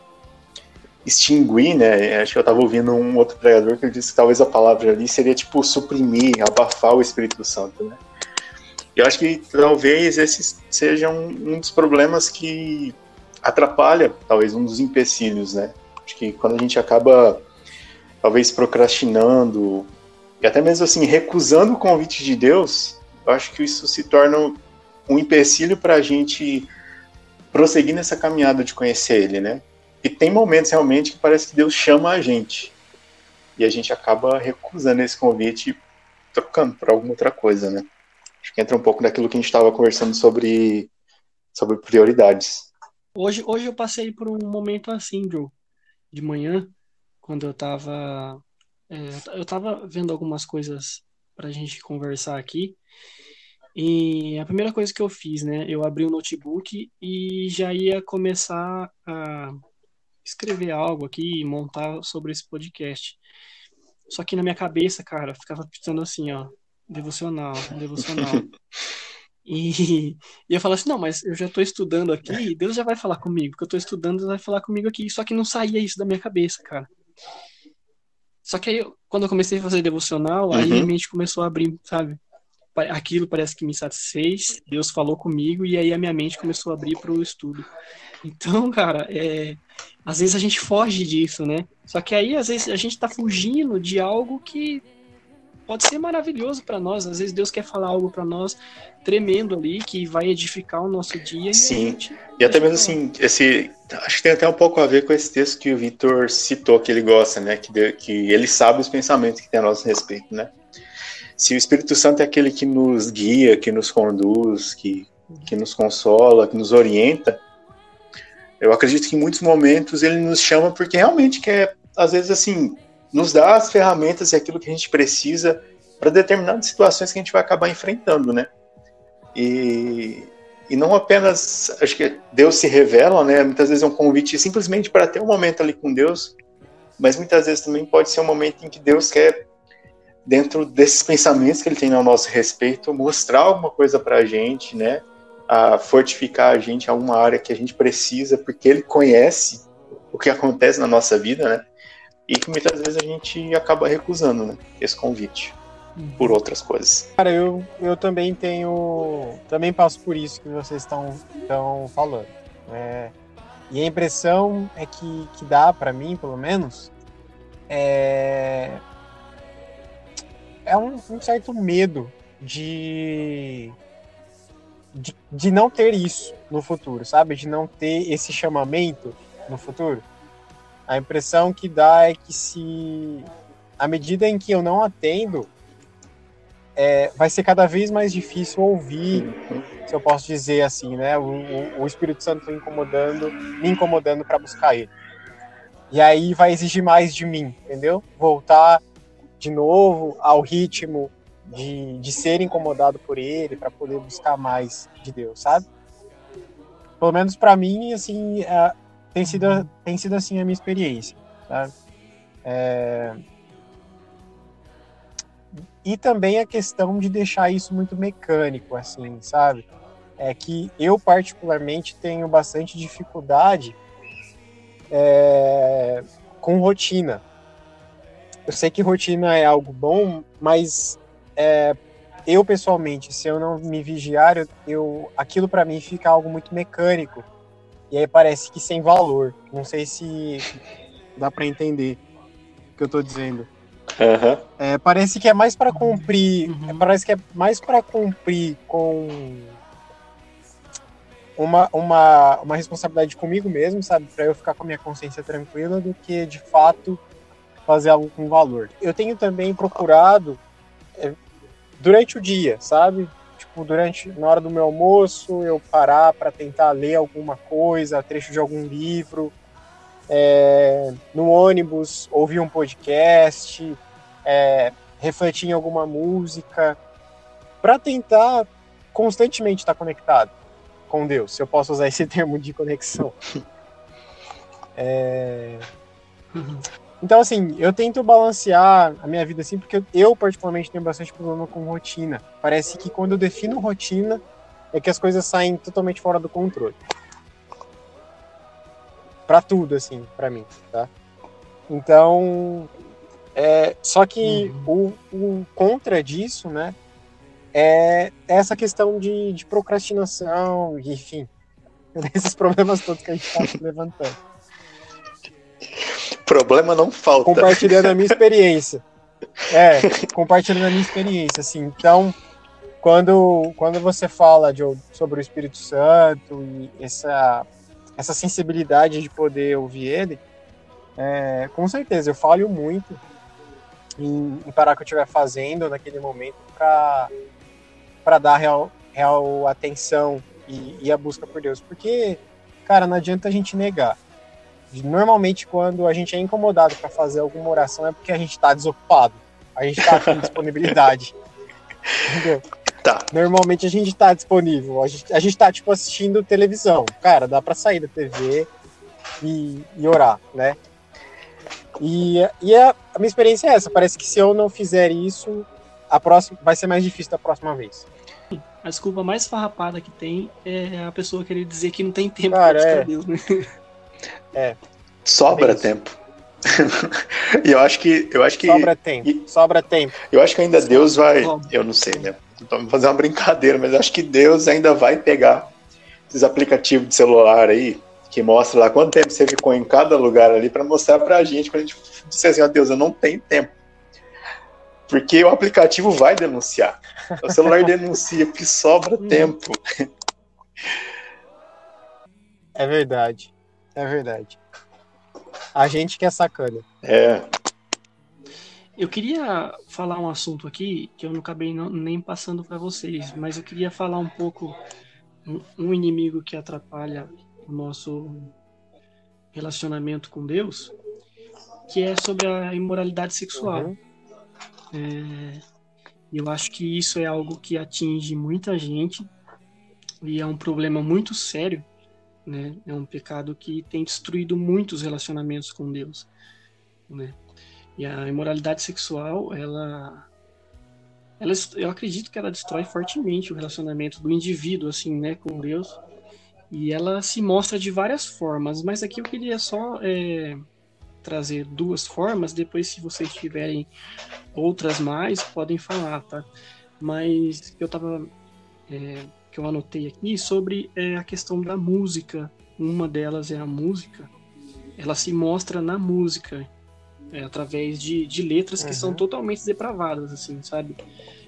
extinguir, né? Acho que eu estava ouvindo um outro pregador que disse que talvez a palavra ali seria tipo suprimir, abafar o Espírito Santo, né? Eu acho que talvez esse seja um, um dos problemas que atrapalha, talvez um dos empecilhos, né? Acho que quando a gente acaba, talvez procrastinando e até mesmo assim recusando o convite de Deus, eu acho que isso se torna um empecilho para a gente prosseguir nessa caminhada de conhecer Ele, né? E tem momentos realmente que parece que Deus chama a gente e a gente acaba recusando esse convite trocando por alguma outra coisa, né? Acho que entra um pouco naquilo que a gente estava conversando sobre, sobre prioridades. Hoje, hoje eu passei por um momento assim, Joe, de manhã, quando eu estava é, eu tava vendo algumas coisas para a gente conversar aqui. E a primeira coisa que eu fiz, né? Eu abri o notebook e já ia começar a escrever algo aqui, montar sobre esse podcast. Só que na minha cabeça, cara, ficava pensando assim, ó, devocional, devocional. E, e eu falava assim, não, mas eu já estou estudando aqui, Deus já vai falar comigo, porque eu estou estudando, Deus vai falar comigo aqui. Só que não saía isso da minha cabeça, cara. Só que aí, quando eu comecei a fazer devocional, uhum. aí minha mente começou a abrir, sabe? Aquilo parece que me satisfez, Deus falou comigo, e aí a minha mente começou a abrir para o estudo. Então, cara, é, às vezes a gente foge disso, né? Só que aí, às vezes, a gente está fugindo de algo que pode ser maravilhoso para nós. Às vezes Deus quer falar algo para nós tremendo ali que vai edificar o nosso dia. Sim. E, e até mesmo assim, esse acho que tem até um pouco a ver com esse texto que o Vitor citou que ele gosta, né? Que, que ele sabe os pensamentos que tem a nosso respeito, né? Se o Espírito Santo é aquele que nos guia, que nos conduz, que, que nos consola, que nos orienta, eu acredito que em muitos momentos ele nos chama porque realmente quer, às vezes assim, nos dá as ferramentas e aquilo que a gente precisa para determinadas situações que a gente vai acabar enfrentando, né? E, e não apenas, acho que Deus se revela, né? Muitas vezes é um convite simplesmente para ter um momento ali com Deus, mas muitas vezes também pode ser um momento em que Deus quer, dentro desses pensamentos que Ele tem ao nosso respeito, mostrar alguma coisa para a gente, né? A fortificar a gente em alguma área que a gente precisa, porque Ele conhece o que acontece na nossa vida, né? E que muitas vezes a gente acaba recusando né, esse convite uhum. por outras coisas. Cara, eu, eu também tenho. Também passo por isso que vocês estão falando. É, e a impressão é que, que dá para mim, pelo menos, é, é um, um certo medo de, de, de não ter isso no futuro, sabe? De não ter esse chamamento no futuro. A impressão que dá é que se à medida em que eu não atendo, é, vai ser cada vez mais difícil ouvir, se eu posso dizer assim, né? O, o, o Espírito Santo incomodando, me incomodando para buscar ele. E aí vai exigir mais de mim, entendeu? Voltar de novo ao ritmo de, de ser incomodado por ele para poder buscar mais de Deus, sabe? Pelo menos para mim, assim, tem sido, tem sido assim a minha experiência, sabe? É... E também a questão de deixar isso muito mecânico, assim, sabe? É que eu, particularmente, tenho bastante dificuldade é... com rotina. Eu sei que rotina é algo bom, mas é, eu pessoalmente, se eu não me vigiar, eu, eu aquilo para mim fica algo muito mecânico e aí parece que sem valor. Não sei se dá para entender o que eu tô dizendo. Uhum. É, parece que é mais para cumprir. Uhum. Parece que é mais para cumprir com uma, uma, uma responsabilidade comigo mesmo, sabe? Para eu ficar com a minha consciência tranquila, do que de fato fazer algo com valor. Eu tenho também procurado é, durante o dia, sabe? Tipo, durante, na hora do meu almoço, eu parar para tentar ler alguma coisa, trecho de algum livro, é, no ônibus, ouvir um podcast, é, refletir em alguma música, para tentar constantemente estar conectado com Deus, se eu posso usar esse (laughs) termo de conexão. (laughs) É... Então, assim, eu tento balancear a minha vida assim, porque eu, particularmente, tenho bastante problema com rotina. Parece que quando eu defino rotina, é que as coisas saem totalmente fora do controle. Para tudo, assim, para mim, tá? Então, é, só que uhum. o, o contra disso, né, é essa questão de, de procrastinação, enfim, (laughs) esses problemas todos que a gente está levantando. Problema não falta. Compartilhando a minha (laughs) experiência. É, compartilhando a minha experiência, assim. Então, quando, quando você fala de, sobre o Espírito Santo e essa, essa sensibilidade de poder ouvir ele, é, com certeza, eu falho muito em, em parar o que eu estiver fazendo naquele momento para dar real, real atenção e, e a busca por Deus. Porque, cara, não adianta a gente negar. Normalmente, quando a gente é incomodado para fazer alguma oração, é porque a gente está desocupado. A gente está com disponibilidade. (laughs) Entendeu? Tá. Normalmente a gente está disponível. A gente, a gente tá, tipo, assistindo televisão. Cara, dá para sair da TV e, e orar, né? E, e a, a, minha experiência é essa. Parece que se eu não fizer isso, a próxima vai ser mais difícil da próxima vez. A desculpa mais farrapada que tem é a pessoa querer dizer que não tem tempo Cara, pra é. Deus, né? (laughs) É. Sobra é tempo. (laughs) e eu acho que. Eu acho que sobra tempo. E, sobra tempo. Eu acho que ainda sobra Deus vai. Eu não sei, né? Vamos fazer uma brincadeira, mas eu acho que Deus ainda vai pegar esses aplicativos de celular aí que mostra lá quanto tempo você ficou em cada lugar ali para mostrar para a gente, quando a gente disser assim, ó oh, Deus, eu não tenho tempo. Porque o aplicativo vai denunciar. O celular (laughs) denuncia porque sobra hum. tempo. É verdade. É verdade. A gente que é sacana. É. Eu queria falar um assunto aqui que eu não acabei não, nem passando para vocês, mas eu queria falar um pouco um, um inimigo que atrapalha o nosso relacionamento com Deus, que é sobre a imoralidade sexual. Uhum. É, eu acho que isso é algo que atinge muita gente e é um problema muito sério, né? É um pecado que tem destruído muitos relacionamentos com Deus, né? E a imoralidade sexual, ela ela, eu acredito que ela destrói fortemente o relacionamento do indivíduo, assim, né, com Deus. E ela se mostra de várias formas, mas aqui eu queria só é, trazer duas formas, depois se vocês tiverem outras mais, podem falar, tá? Mas eu tava é, que eu anotei aqui sobre é, a questão da música. Uma delas é a música. Ela se mostra na música, é, através de, de letras uhum. que são totalmente depravadas, assim, sabe?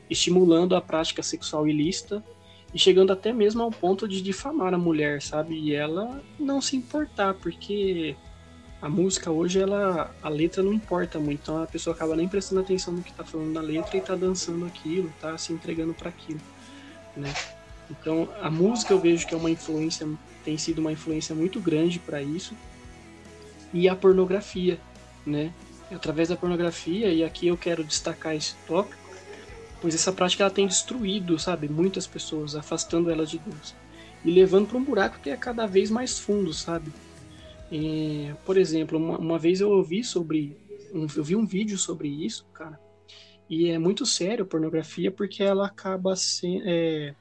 Estimulando a prática sexual ilícita e chegando até mesmo ao ponto de difamar a mulher, sabe? E ela não se importar, porque a música hoje, ela, a letra não importa muito, então a pessoa acaba nem prestando atenção no que tá falando na letra e tá dançando aquilo, tá se entregando para aquilo, né? Então, a música eu vejo que é uma influência, tem sido uma influência muito grande para isso. E a pornografia, né? Através da pornografia, e aqui eu quero destacar esse tópico, pois essa prática ela tem destruído, sabe, muitas pessoas, afastando elas de Deus e levando para um buraco que é cada vez mais fundo, sabe? E, por exemplo, uma, uma, vez eu ouvi sobre, um, eu vi um vídeo sobre isso, cara, e é muito sério a pornografia porque ela acaba sendo, é,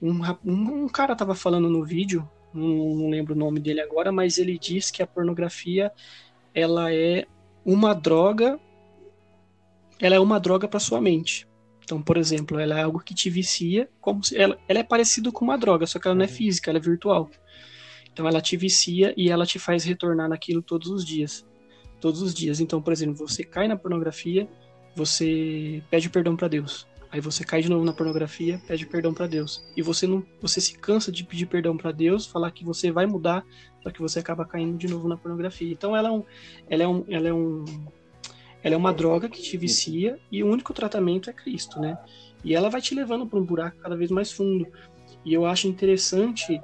um, um, um, cara tava falando no vídeo, não, não lembro o nome dele agora, mas ele diz que a pornografia ela é uma droga, ela é uma droga para sua mente. Então, por exemplo, ela é algo que te vicia, como se ela, ela é parecido com uma droga, só que ela não é uhum. física, ela é virtual. Então, ela te vicia e ela te faz retornar naquilo todos os dias. Todos os dias. Então, por exemplo, você cai na pornografia, você pede perdão para Deus. Aí você cai de novo na pornografia, pede perdão para Deus. E você não, você se cansa de pedir perdão para Deus, falar que você vai mudar, só que você acaba caindo de novo na pornografia. Então ela é um, ela é um, ela é um ela é uma droga que te vicia e o único tratamento é Cristo, né? E ela vai te levando para um buraco cada vez mais fundo. E eu acho interessante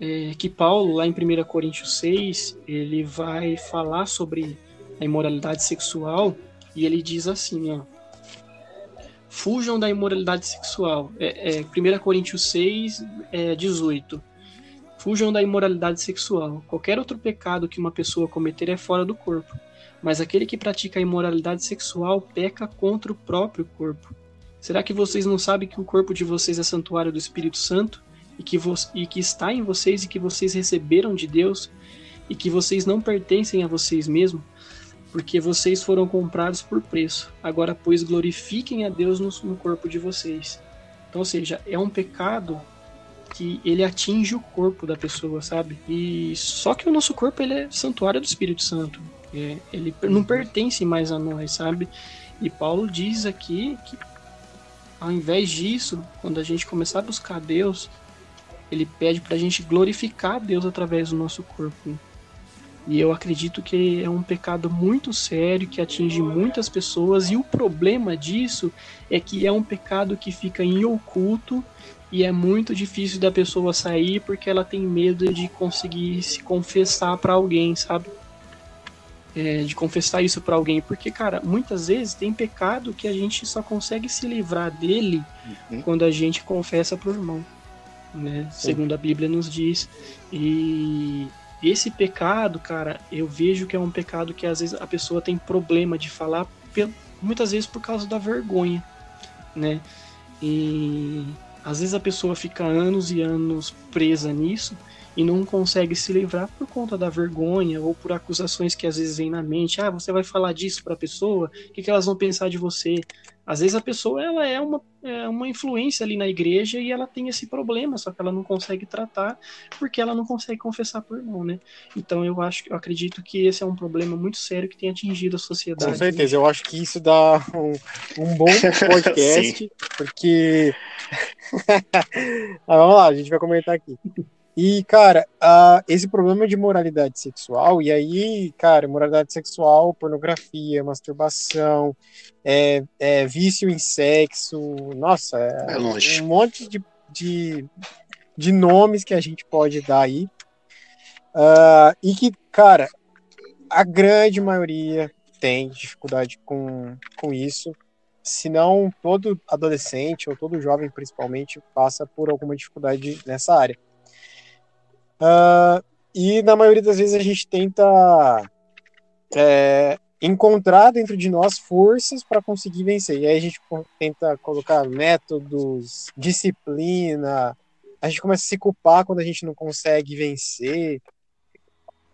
é, que Paulo, lá em 1 Coríntios 6, ele vai falar sobre a imoralidade sexual e ele diz assim, ó. Fujam da imoralidade sexual. É, é, 1 Coríntios 6, é, 18. Fujam da imoralidade sexual. Qualquer outro pecado que uma pessoa cometer é fora do corpo mas aquele que pratica a imoralidade sexual peca contra o próprio corpo. Será que vocês não sabem que o corpo de vocês é santuário do Espírito Santo e que, e que está em vocês e que vocês receberam de Deus e que vocês não pertencem a vocês mesmos? Porque vocês foram comprados por preço. Agora, pois, glorifiquem a Deus no, no corpo de vocês. Então, ou seja, é um pecado que ele atinge o corpo da pessoa, sabe? E só que o nosso corpo ele é santuário do Espírito Santo. É, ele não pertence mais a nós, sabe? E Paulo diz aqui que ao invés disso, quando a gente começar a buscar Deus, ele pede para a gente glorificar Deus através do nosso corpo. E eu acredito que é um pecado muito sério que atinge muitas pessoas e o problema disso é que é um pecado que fica em oculto e é muito difícil da pessoa sair porque ela tem medo de conseguir se confessar para alguém, sabe? É, de confessar isso para alguém, porque cara, muitas vezes tem pecado que a gente só consegue se livrar dele uhum. quando a gente confessa pro irmão, né? Segundo a Bíblia nos diz. E esse pecado, cara, eu vejo que é um pecado que às vezes a pessoa tem problema de falar, muitas vezes por causa da vergonha, né? E às vezes a pessoa fica anos e anos presa nisso e não consegue se livrar por conta da vergonha ou por acusações que às vezes vem na mente. Ah, você vai falar disso para a pessoa? O que, que elas vão pensar de você? Às vezes a pessoa ela é uma, é uma influência ali na igreja e ela tem esse problema, só que ela não consegue tratar porque ela não consegue confessar por não, né? Então eu acho, eu acredito que esse é um problema muito sério que tem atingido a sociedade. Com certeza, eu acho que isso dá um, um bom (laughs) podcast, porque (laughs) vamos lá, a gente vai comentar aqui. E, cara, uh, esse problema de moralidade sexual, e aí, cara, moralidade sexual, pornografia, masturbação, é, é vício em sexo, nossa, é, é um monte de, de, de, nomes que a gente pode dar aí. Uh, e que, cara, a grande maioria tem dificuldade com, com isso. Se não, todo adolescente ou todo jovem, principalmente, passa por alguma dificuldade nessa área. Uh, e na maioria das vezes a gente tenta é, encontrar dentro de nós forças para conseguir vencer. E aí a gente tenta colocar métodos, disciplina, a gente começa a se culpar quando a gente não consegue vencer.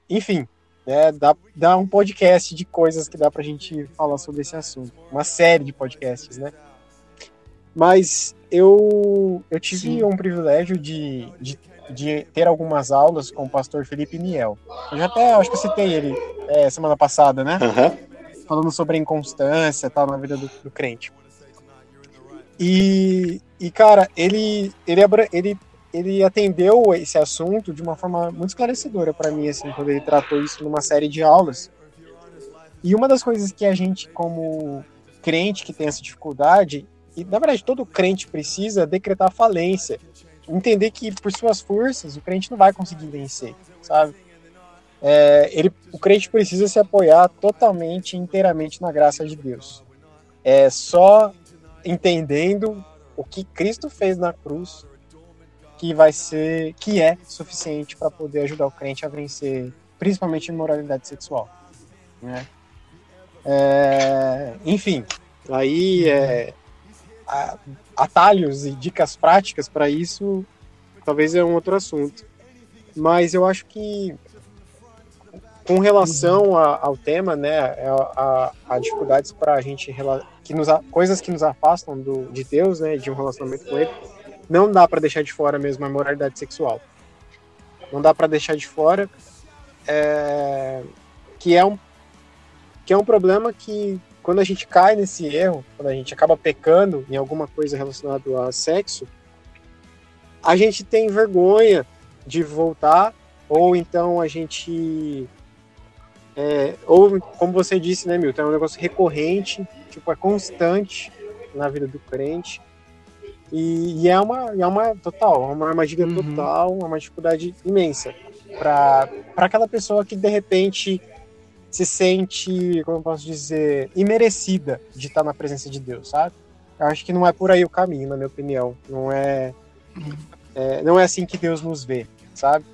Enfim, né, dá, dá um podcast de coisas que dá para a gente falar sobre esse assunto. Uma série de podcasts, né? Mas eu, eu tive Sim. um privilégio de, de de ter algumas aulas com o pastor Felipe Niel. Eu já até acho que eu citei ele é, semana passada, né? Uhum. Falando sobre a inconstância tal na vida do, do crente. E, e, cara, ele, ele, ele, ele atendeu esse assunto de uma forma muito esclarecedora para mim, assim, quando ele tratou isso numa série de aulas. E uma das coisas que a gente, como crente que tem essa dificuldade, e na verdade todo crente precisa decretar falência entender que por suas forças o crente não vai conseguir vencer, sabe? É, ele, o crente precisa se apoiar totalmente, inteiramente na graça de Deus. É só entendendo o que Cristo fez na cruz que vai ser, que é suficiente para poder ajudar o crente a vencer, principalmente imoralidade sexual, né? É, enfim, aí é, atalhos e dicas práticas para isso, talvez é um outro assunto. Mas eu acho que com relação a, ao tema, né, a, a, a dificuldades para a gente que nos coisas que nos afastam do, de Deus, né, de um relacionamento com Ele, não dá para deixar de fora mesmo a moralidade sexual. Não dá para deixar de fora é, que é um que é um problema que quando a gente cai nesse erro, quando a gente acaba pecando em alguma coisa relacionada a sexo, a gente tem vergonha de voltar, ou então a gente. É, ou, como você disse, né, Milton, é um negócio recorrente, tipo, é constante na vida do crente. E, e é, uma, é uma total, é uma armadilha uhum. total, uma dificuldade imensa para aquela pessoa que de repente se sente, como eu posso dizer, imerecida de estar na presença de Deus, sabe? Eu acho que não é por aí o caminho, na minha opinião. Não é, é não é assim que Deus nos vê, sabe?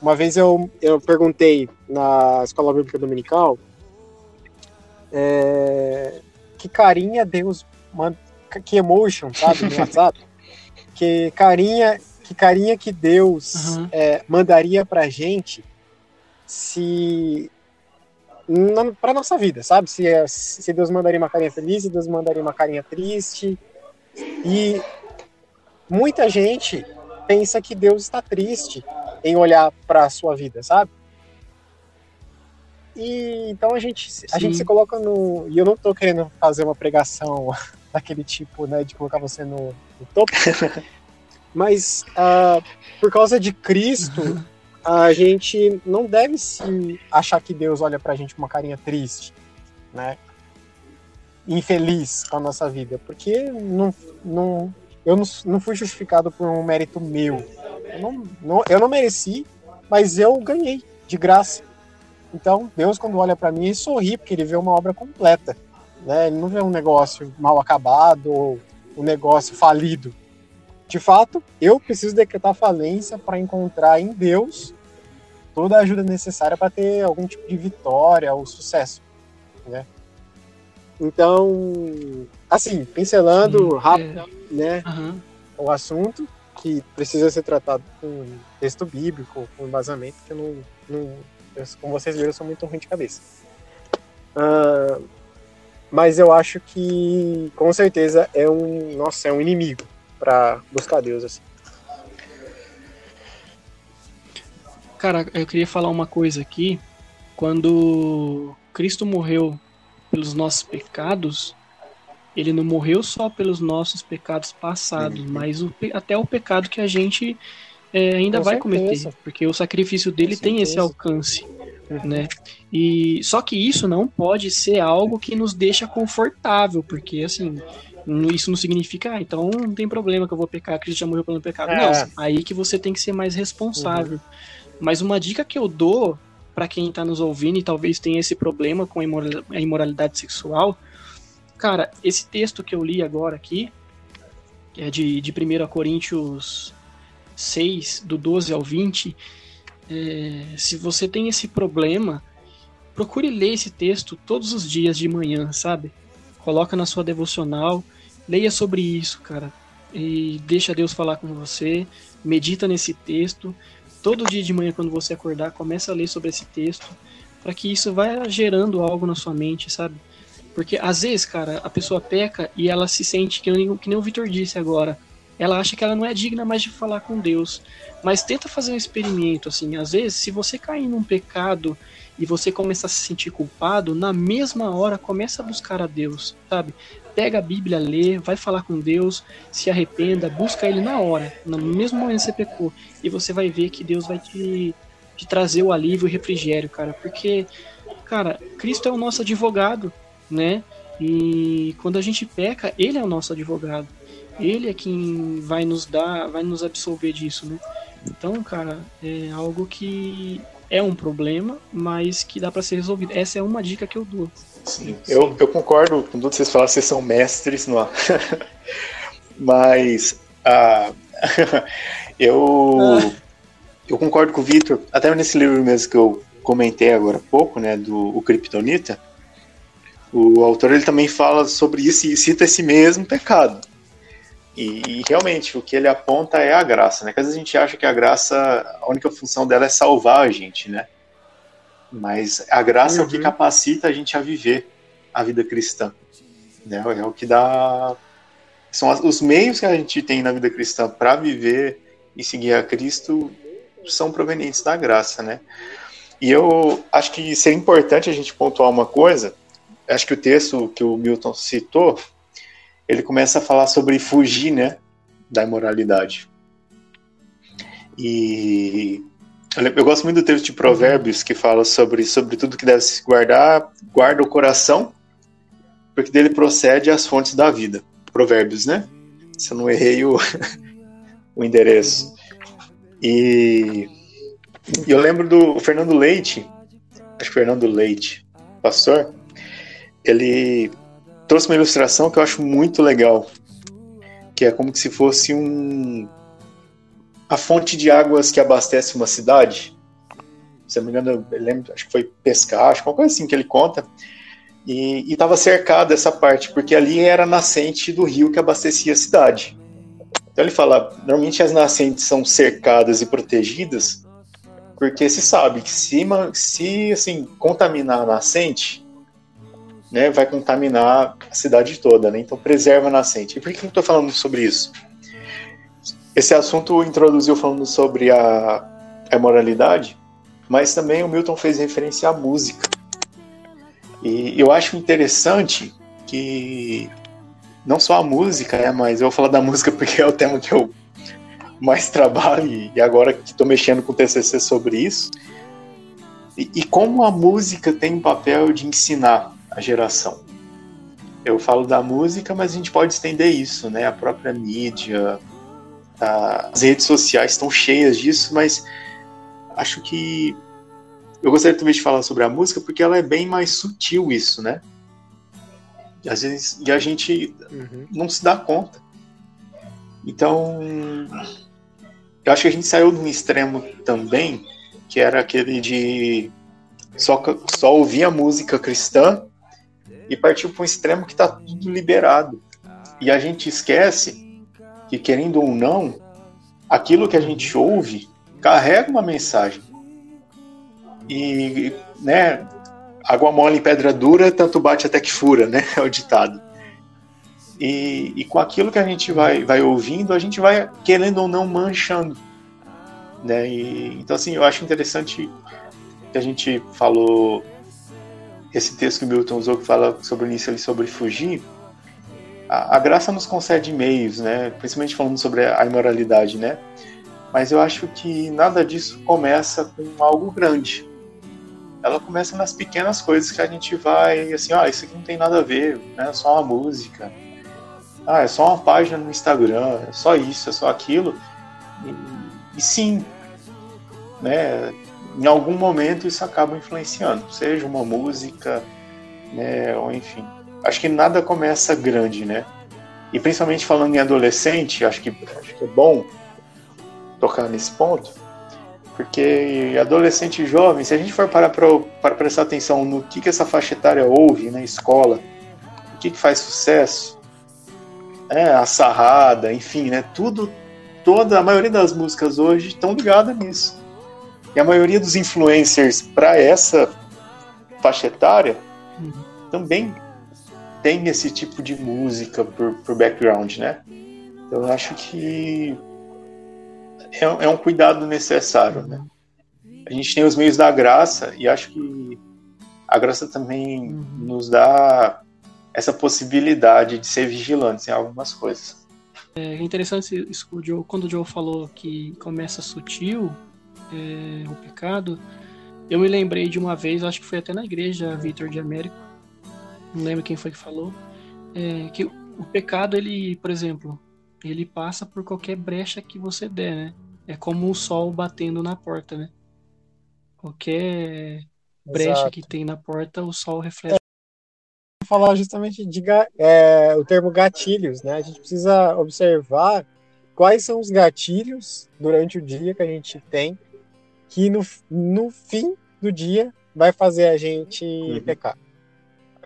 Uma vez eu, eu perguntei na escola bíblica dominical é, que carinha Deus manda, que emotion, sabe, no WhatsApp, (laughs) que carinha, que carinha que Deus uhum. é, mandaria pra gente se para nossa vida, sabe? Se, é, se Deus mandaria uma carinha feliz, se Deus mandaria uma carinha triste. E muita gente pensa que Deus está triste em olhar para a sua vida, sabe? E então a gente, a gente se coloca no. E eu não tô querendo fazer uma pregação (laughs) daquele tipo, né, de colocar você no, no topo. (laughs) Mas uh, por causa de Cristo, (laughs) a gente não deve se achar que Deus olha pra gente com uma carinha triste, né? Infeliz com a nossa vida, porque não, não, eu não, não fui justificado por um mérito meu. Eu não, não, eu não mereci, mas eu ganhei de graça. Então, Deus, quando olha para mim, ele sorri, porque ele vê uma obra completa. Né? Ele não vê um negócio mal acabado ou um negócio falido. De fato, eu preciso decretar falência para encontrar em Deus toda a ajuda necessária para ter algum tipo de vitória ou sucesso. Né? Então, assim, pincelando Sim, rápido, é. né, uhum. o assunto que precisa ser tratado com texto bíblico, com embasamento, que eu não, não eu, como vocês viram, eu sou muito ruim de cabeça. Uh, mas eu acho que, com certeza, é um, nossa, é um inimigo para buscar Deus, assim. Cara, eu queria falar uma coisa aqui. Quando Cristo morreu pelos nossos pecados, ele não morreu só pelos nossos pecados passados, uhum. mas o, até o pecado que a gente é, ainda Com vai certeza. cometer, porque o sacrifício dele tem esse alcance, uhum. né? E só que isso não pode ser algo que nos deixa confortável, porque assim, isso não significa, ah, então não tem problema que eu vou pecar, Cristo já morreu pelo pecado. É. Não, aí que você tem que ser mais responsável. Uhum. Mas uma dica que eu dou para quem está nos ouvindo e talvez tenha esse problema com a imoralidade sexual, cara, esse texto que eu li agora aqui, que é de, de 1 Coríntios 6, do 12 ao 20, é, se você tem esse problema, procure ler esse texto todos os dias de manhã, sabe? Coloca na sua devocional, leia sobre isso, cara. E deixa Deus falar com você, medita nesse texto. Todo dia de manhã, quando você acordar, começa a ler sobre esse texto, para que isso vá gerando algo na sua mente, sabe? Porque às vezes, cara, a pessoa peca e ela se sente, que nem, que nem o Vitor disse agora, ela acha que ela não é digna mais de falar com Deus. Mas tenta fazer um experimento, assim, às vezes, se você cair num pecado e você começar a se sentir culpado, na mesma hora começa a buscar a Deus, sabe? Pega a Bíblia, lê, vai falar com Deus, se arrependa, busca Ele na hora, no mesmo momento que você pecou, e você vai ver que Deus vai te, te trazer o alívio e o refrigério, cara, porque, cara, Cristo é o nosso advogado, né? E quando a gente peca, Ele é o nosso advogado. Ele é quem vai nos dar, vai nos absolver disso, né? Então, cara, é algo que é um problema, mas que dá para ser resolvido. Essa é uma dica que eu dou. Sim, eu, eu concordo com tudo que vocês falam, vocês são mestres no (laughs) mas ah, (laughs) eu, ah. eu concordo com o Victor, até nesse livro mesmo que eu comentei agora há pouco, né, do o Kryptonita, o autor ele também fala sobre isso e cita esse mesmo pecado. E, e, realmente, o que ele aponta é a graça, né? Que às vezes a gente acha que a graça, a única função dela é salvar a gente, né? Mas a graça uhum. é o que uhum. capacita a gente a viver a vida cristã. Né? É o que dá. São os meios que a gente tem na vida cristã para viver e seguir a Cristo são provenientes da graça, né? E eu acho que seria importante a gente pontuar uma coisa. Acho que o texto que o Milton citou ele começa a falar sobre fugir, né, da imoralidade. E eu gosto muito do texto de Provérbios que fala sobre, sobre tudo que deve se guardar, guarda o coração, porque dele procede as fontes da vida. Provérbios, né? Se eu não errei o, (laughs) o endereço. E, eu lembro do Fernando Leite, acho que Fernando Leite, pastor, ele trouxe uma ilustração que eu acho muito legal, que é como se fosse um a fonte de águas que abastece uma cidade. Se não me engano, eu lembro, acho que foi pescar, acho que uma coisa assim que ele conta. E estava cercado essa parte, porque ali era a nascente do rio que abastecia a cidade. Então ele fala, normalmente as nascentes são cercadas e protegidas, porque se sabe que se, se assim, contaminar a nascente, né, vai contaminar a cidade toda, né? Então preserva a nascente. E por que eu estou falando sobre isso? esse assunto introduziu falando sobre a, a moralidade, mas também o Milton fez referência à música. E eu acho interessante que não só a música, né, mas eu vou falar da música porque é o tema que eu mais trabalho e agora que estou mexendo com o TCC sobre isso. E, e, como a música tem um papel de ensinar a geração. Eu falo da música, mas a gente pode estender isso, né? A própria mídia, as redes sociais estão cheias disso, mas acho que eu gostaria também de falar sobre a música porque ela é bem mais sutil isso, né? E às vezes e a gente uhum. não se dá conta. Então, eu acho que a gente saiu de um extremo também, que era aquele de só, só ouvir a música cristã e partiu para um extremo que está tudo liberado. E a gente esquece que, querendo ou não, aquilo que a gente ouve carrega uma mensagem. E, né, água mole em pedra dura, tanto bate até que fura, né? (laughs) É o ditado. E, e, com aquilo que a gente vai, vai ouvindo, a gente vai, querendo ou não, manchando. Né? E, então, assim, eu acho interessante que a gente falou, esse texto que o Milton usou, que fala sobre o início ali, sobre fugir, a, a, graça nos concede meios, né? principalmente falando sobre a imoralidade, né? Mas eu acho que nada disso começa com algo grande ela começa nas pequenas coisas que a gente vai, assim, ah, isso aqui não tem nada a ver, né? É só uma música. Ah, é só uma página no Instagram, é só isso, é só aquilo. E, e sim, né? Em algum momento isso acaba influenciando, seja uma música, né? Ou enfim. Acho que nada começa grande, né? E principalmente falando em adolescente, acho que, acho que é bom tocar nesse ponto porque adolescente jovem, se a gente for parar para prestar atenção no que, que essa faixa etária ouve na escola, o que, que faz sucesso, é, a sarrada, enfim, né, tudo, toda a maioria das músicas hoje estão ligadas nisso. E a maioria dos influencers para essa faixa etária uhum. também tem esse tipo de música por, por background, né? Então, eu acho que é, é um cuidado necessário, né? A gente tem os meios da graça e acho que a graça também uhum. nos dá essa possibilidade de ser vigilantes em algumas coisas. É interessante isso, quando o Joe falou que começa sutil é, o pecado, eu me lembrei de uma vez, acho que foi até na igreja Vitor de Américo, não lembro quem foi que falou, é, que o pecado, ele, por exemplo, ele passa por qualquer brecha que você der, né? É como o sol batendo na porta, né? Qualquer brecha Exato. que tem na porta, o sol reflete. É, falar justamente de é, o termo gatilhos, né? A gente precisa observar quais são os gatilhos durante o dia que a gente tem que no, no fim do dia vai fazer a gente uhum. pecar.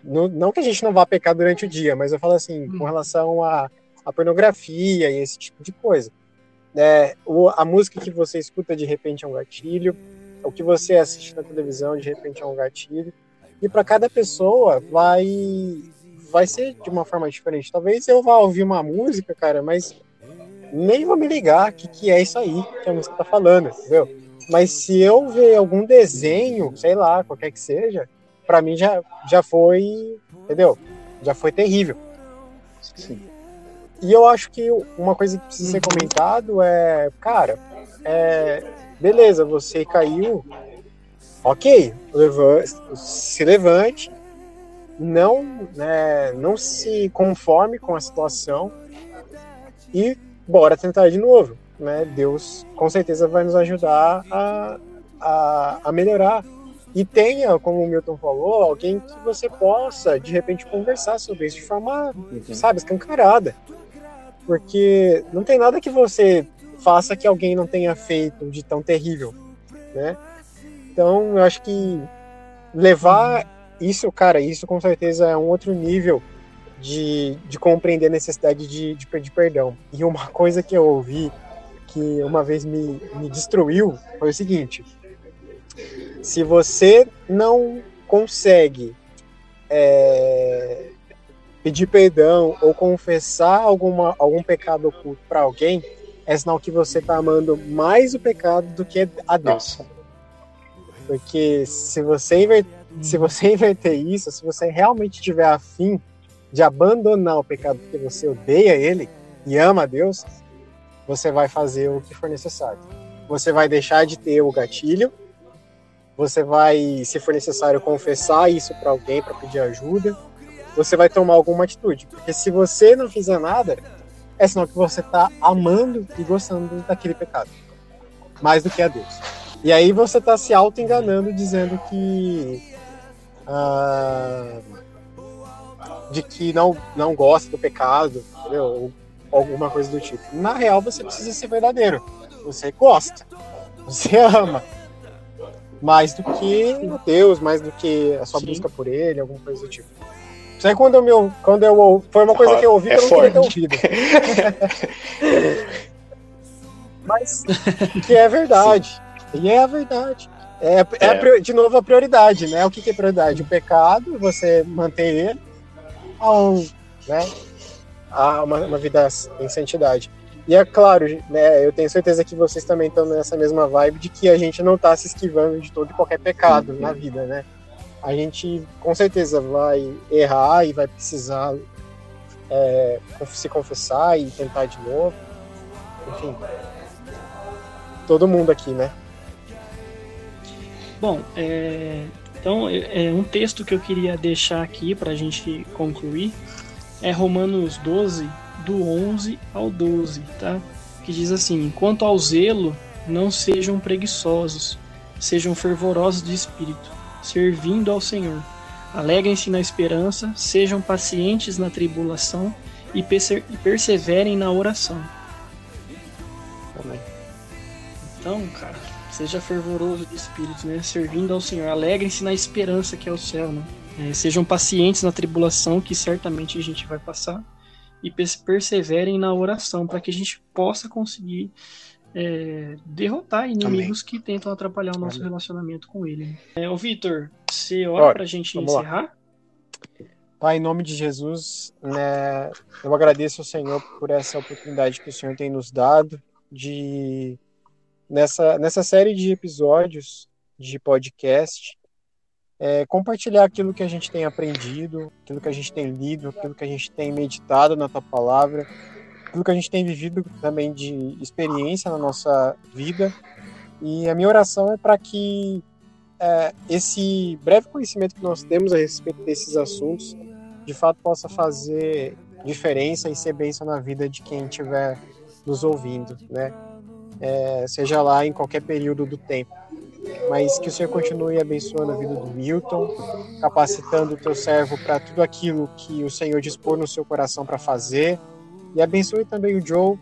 No, não que a gente não vá pecar durante o dia, mas eu falo assim, uhum. com relação a a pornografia e esse tipo de coisa. É, o, a música que você escuta de repente é um gatilho, o que você assiste na televisão de repente é um gatilho. E para cada pessoa vai vai ser de uma forma diferente. Talvez eu vá ouvir uma música, cara, mas nem vou me ligar que que é isso aí que a música tá falando, entendeu? Mas se eu ver algum desenho, sei lá, qualquer que seja, para mim já já foi, entendeu? Já foi terrível. Sim. E eu acho que uma coisa que precisa ser comentado é, cara, é, beleza, você caiu, ok, se levante, não, né, não se conforme com a situação e bora tentar de novo. Né? Deus com certeza vai nos ajudar a, a, a melhorar. E tenha, como o Milton falou, alguém que você possa, de repente, conversar sobre isso de forma, uhum. sabe, escancarada porque não tem nada que você faça que alguém não tenha feito de tão terrível, né? Então, eu acho que levar isso, cara, isso com certeza é um outro nível de, de compreender a necessidade de, de pedir perdão. E uma coisa que eu ouvi que uma vez me, me destruiu foi o seguinte: se você não consegue é, pedir perdão ou confessar alguma, algum pecado oculto para alguém, é sinal que você está amando mais o pecado do que a Deus. Porque se você, inver... se você (laughs) inverter isso, se você realmente tiver afim de abandonar o pecado porque você odeia ele e ama a Deus, você vai fazer o que for necessário. Você vai deixar de ter o gatilho, você vai, se for necessário, confessar isso para alguém para pedir ajuda, você vai tomar alguma atitude. Porque se você não fizer nada, é sinal que você está amando e gostando daquele pecado. Mais do que a Deus. E aí você está se auto-enganando dizendo que. Ah, de que não, não gosta do pecado, entendeu? Alguma coisa do tipo. Na real, você precisa ser verdadeiro. Você gosta. Você (laughs) ama. Mais do que Deus, mais do que a sua Sim. busca por ele, alguma coisa do tipo. Isso aí quando eu, meu, quando eu foi uma coisa que eu ouvi é que eu não queria ter ouvido. (laughs) Mas que é verdade. Sim. E é a verdade. É, é, é. de novo a prioridade, né? O que, que é prioridade? O pecado, você manter ele a, um, né? A uma, uma vida em santidade. E é claro, né, eu tenho certeza que vocês também estão nessa mesma vibe de que a gente não está se esquivando de todo e qualquer pecado na vida, né? a gente com certeza vai errar e vai precisar é, se confessar e tentar de novo. Enfim, todo mundo aqui, né? Bom, é, então é, é um texto que eu queria deixar aqui para a gente concluir é Romanos 12, do 11 ao 12, tá? Que diz assim: Quanto ao zelo, não sejam preguiçosos, sejam fervorosos de espírito servindo ao Senhor. Alegrem-se na esperança, sejam pacientes na tribulação e perseverem na oração. Amém. Então, cara, seja fervoroso de espírito, né? Servindo ao Senhor. Alegrem-se na esperança que é o céu, né? É, sejam pacientes na tribulação que certamente a gente vai passar e perseverem na oração para que a gente possa conseguir é, derrotar inimigos Amém. que tentam atrapalhar o nosso Amém. relacionamento com ele. É, ô Vitor, você ora para a gente encerrar? Lá. Pai, em nome de Jesus, né, eu agradeço ao Senhor por essa oportunidade que o Senhor tem nos dado de nessa, nessa série de episódios de podcast é, compartilhar aquilo que a gente tem aprendido, aquilo que a gente tem lido, aquilo que a gente tem meditado na tua palavra tudo que a gente tem vivido também de experiência na nossa vida. E a minha oração é para que é, esse breve conhecimento que nós temos a respeito desses assuntos, de fato possa fazer diferença e ser bênção na vida de quem estiver nos ouvindo, né? É, seja lá em qualquer período do tempo. Mas que o Senhor continue abençoando a vida do Milton, capacitando o teu servo para tudo aquilo que o Senhor dispor no seu coração para fazer, e abençoe também o Joe.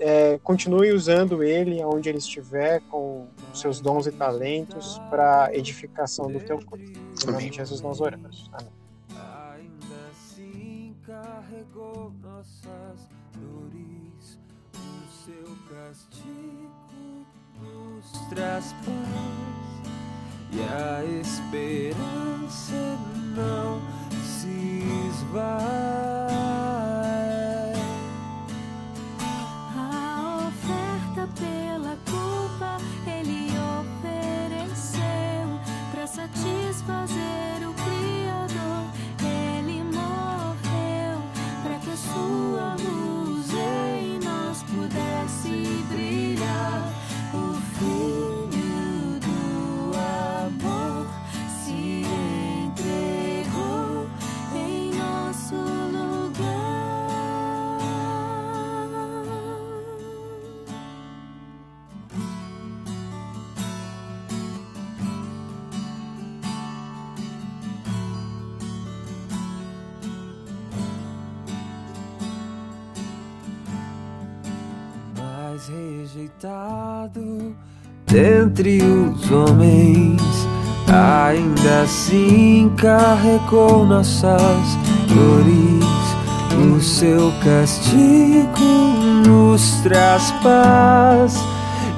É, continue usando ele onde ele estiver, com seus dons e talentos, para edificação do teu corpo. Em nome de Jesus nós oramos. Amém. Ainda assim carregou nossas dores, o seu castigo nos traz paz e a esperança não se esvai. satisfazer o Criador. Ele morreu para que a sua luz em nós pudesse rejeitado dentre os homens, ainda assim carregou nossas dores. O seu castigo nos traz paz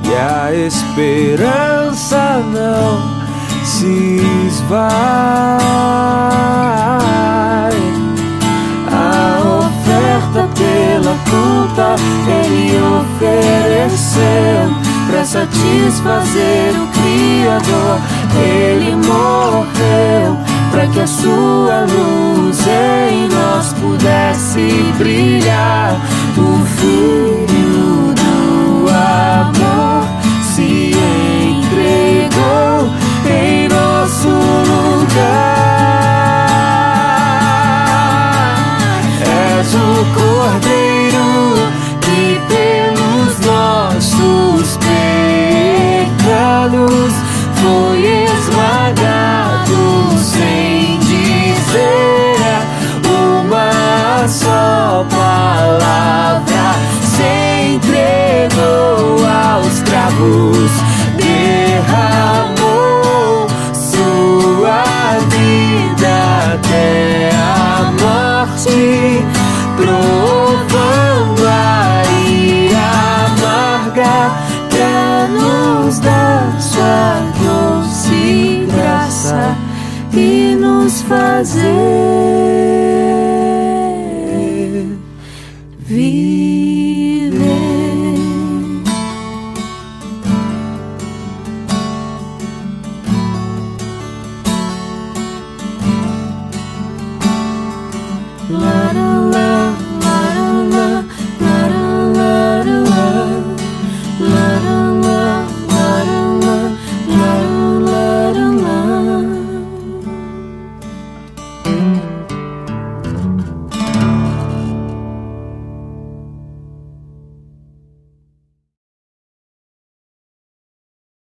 e a esperança não se esvai. Satisfazer o Criador. Ele morreu para que a sua luz em nós pudesse brilhar. O Filho do amor se entregou em nosso lugar.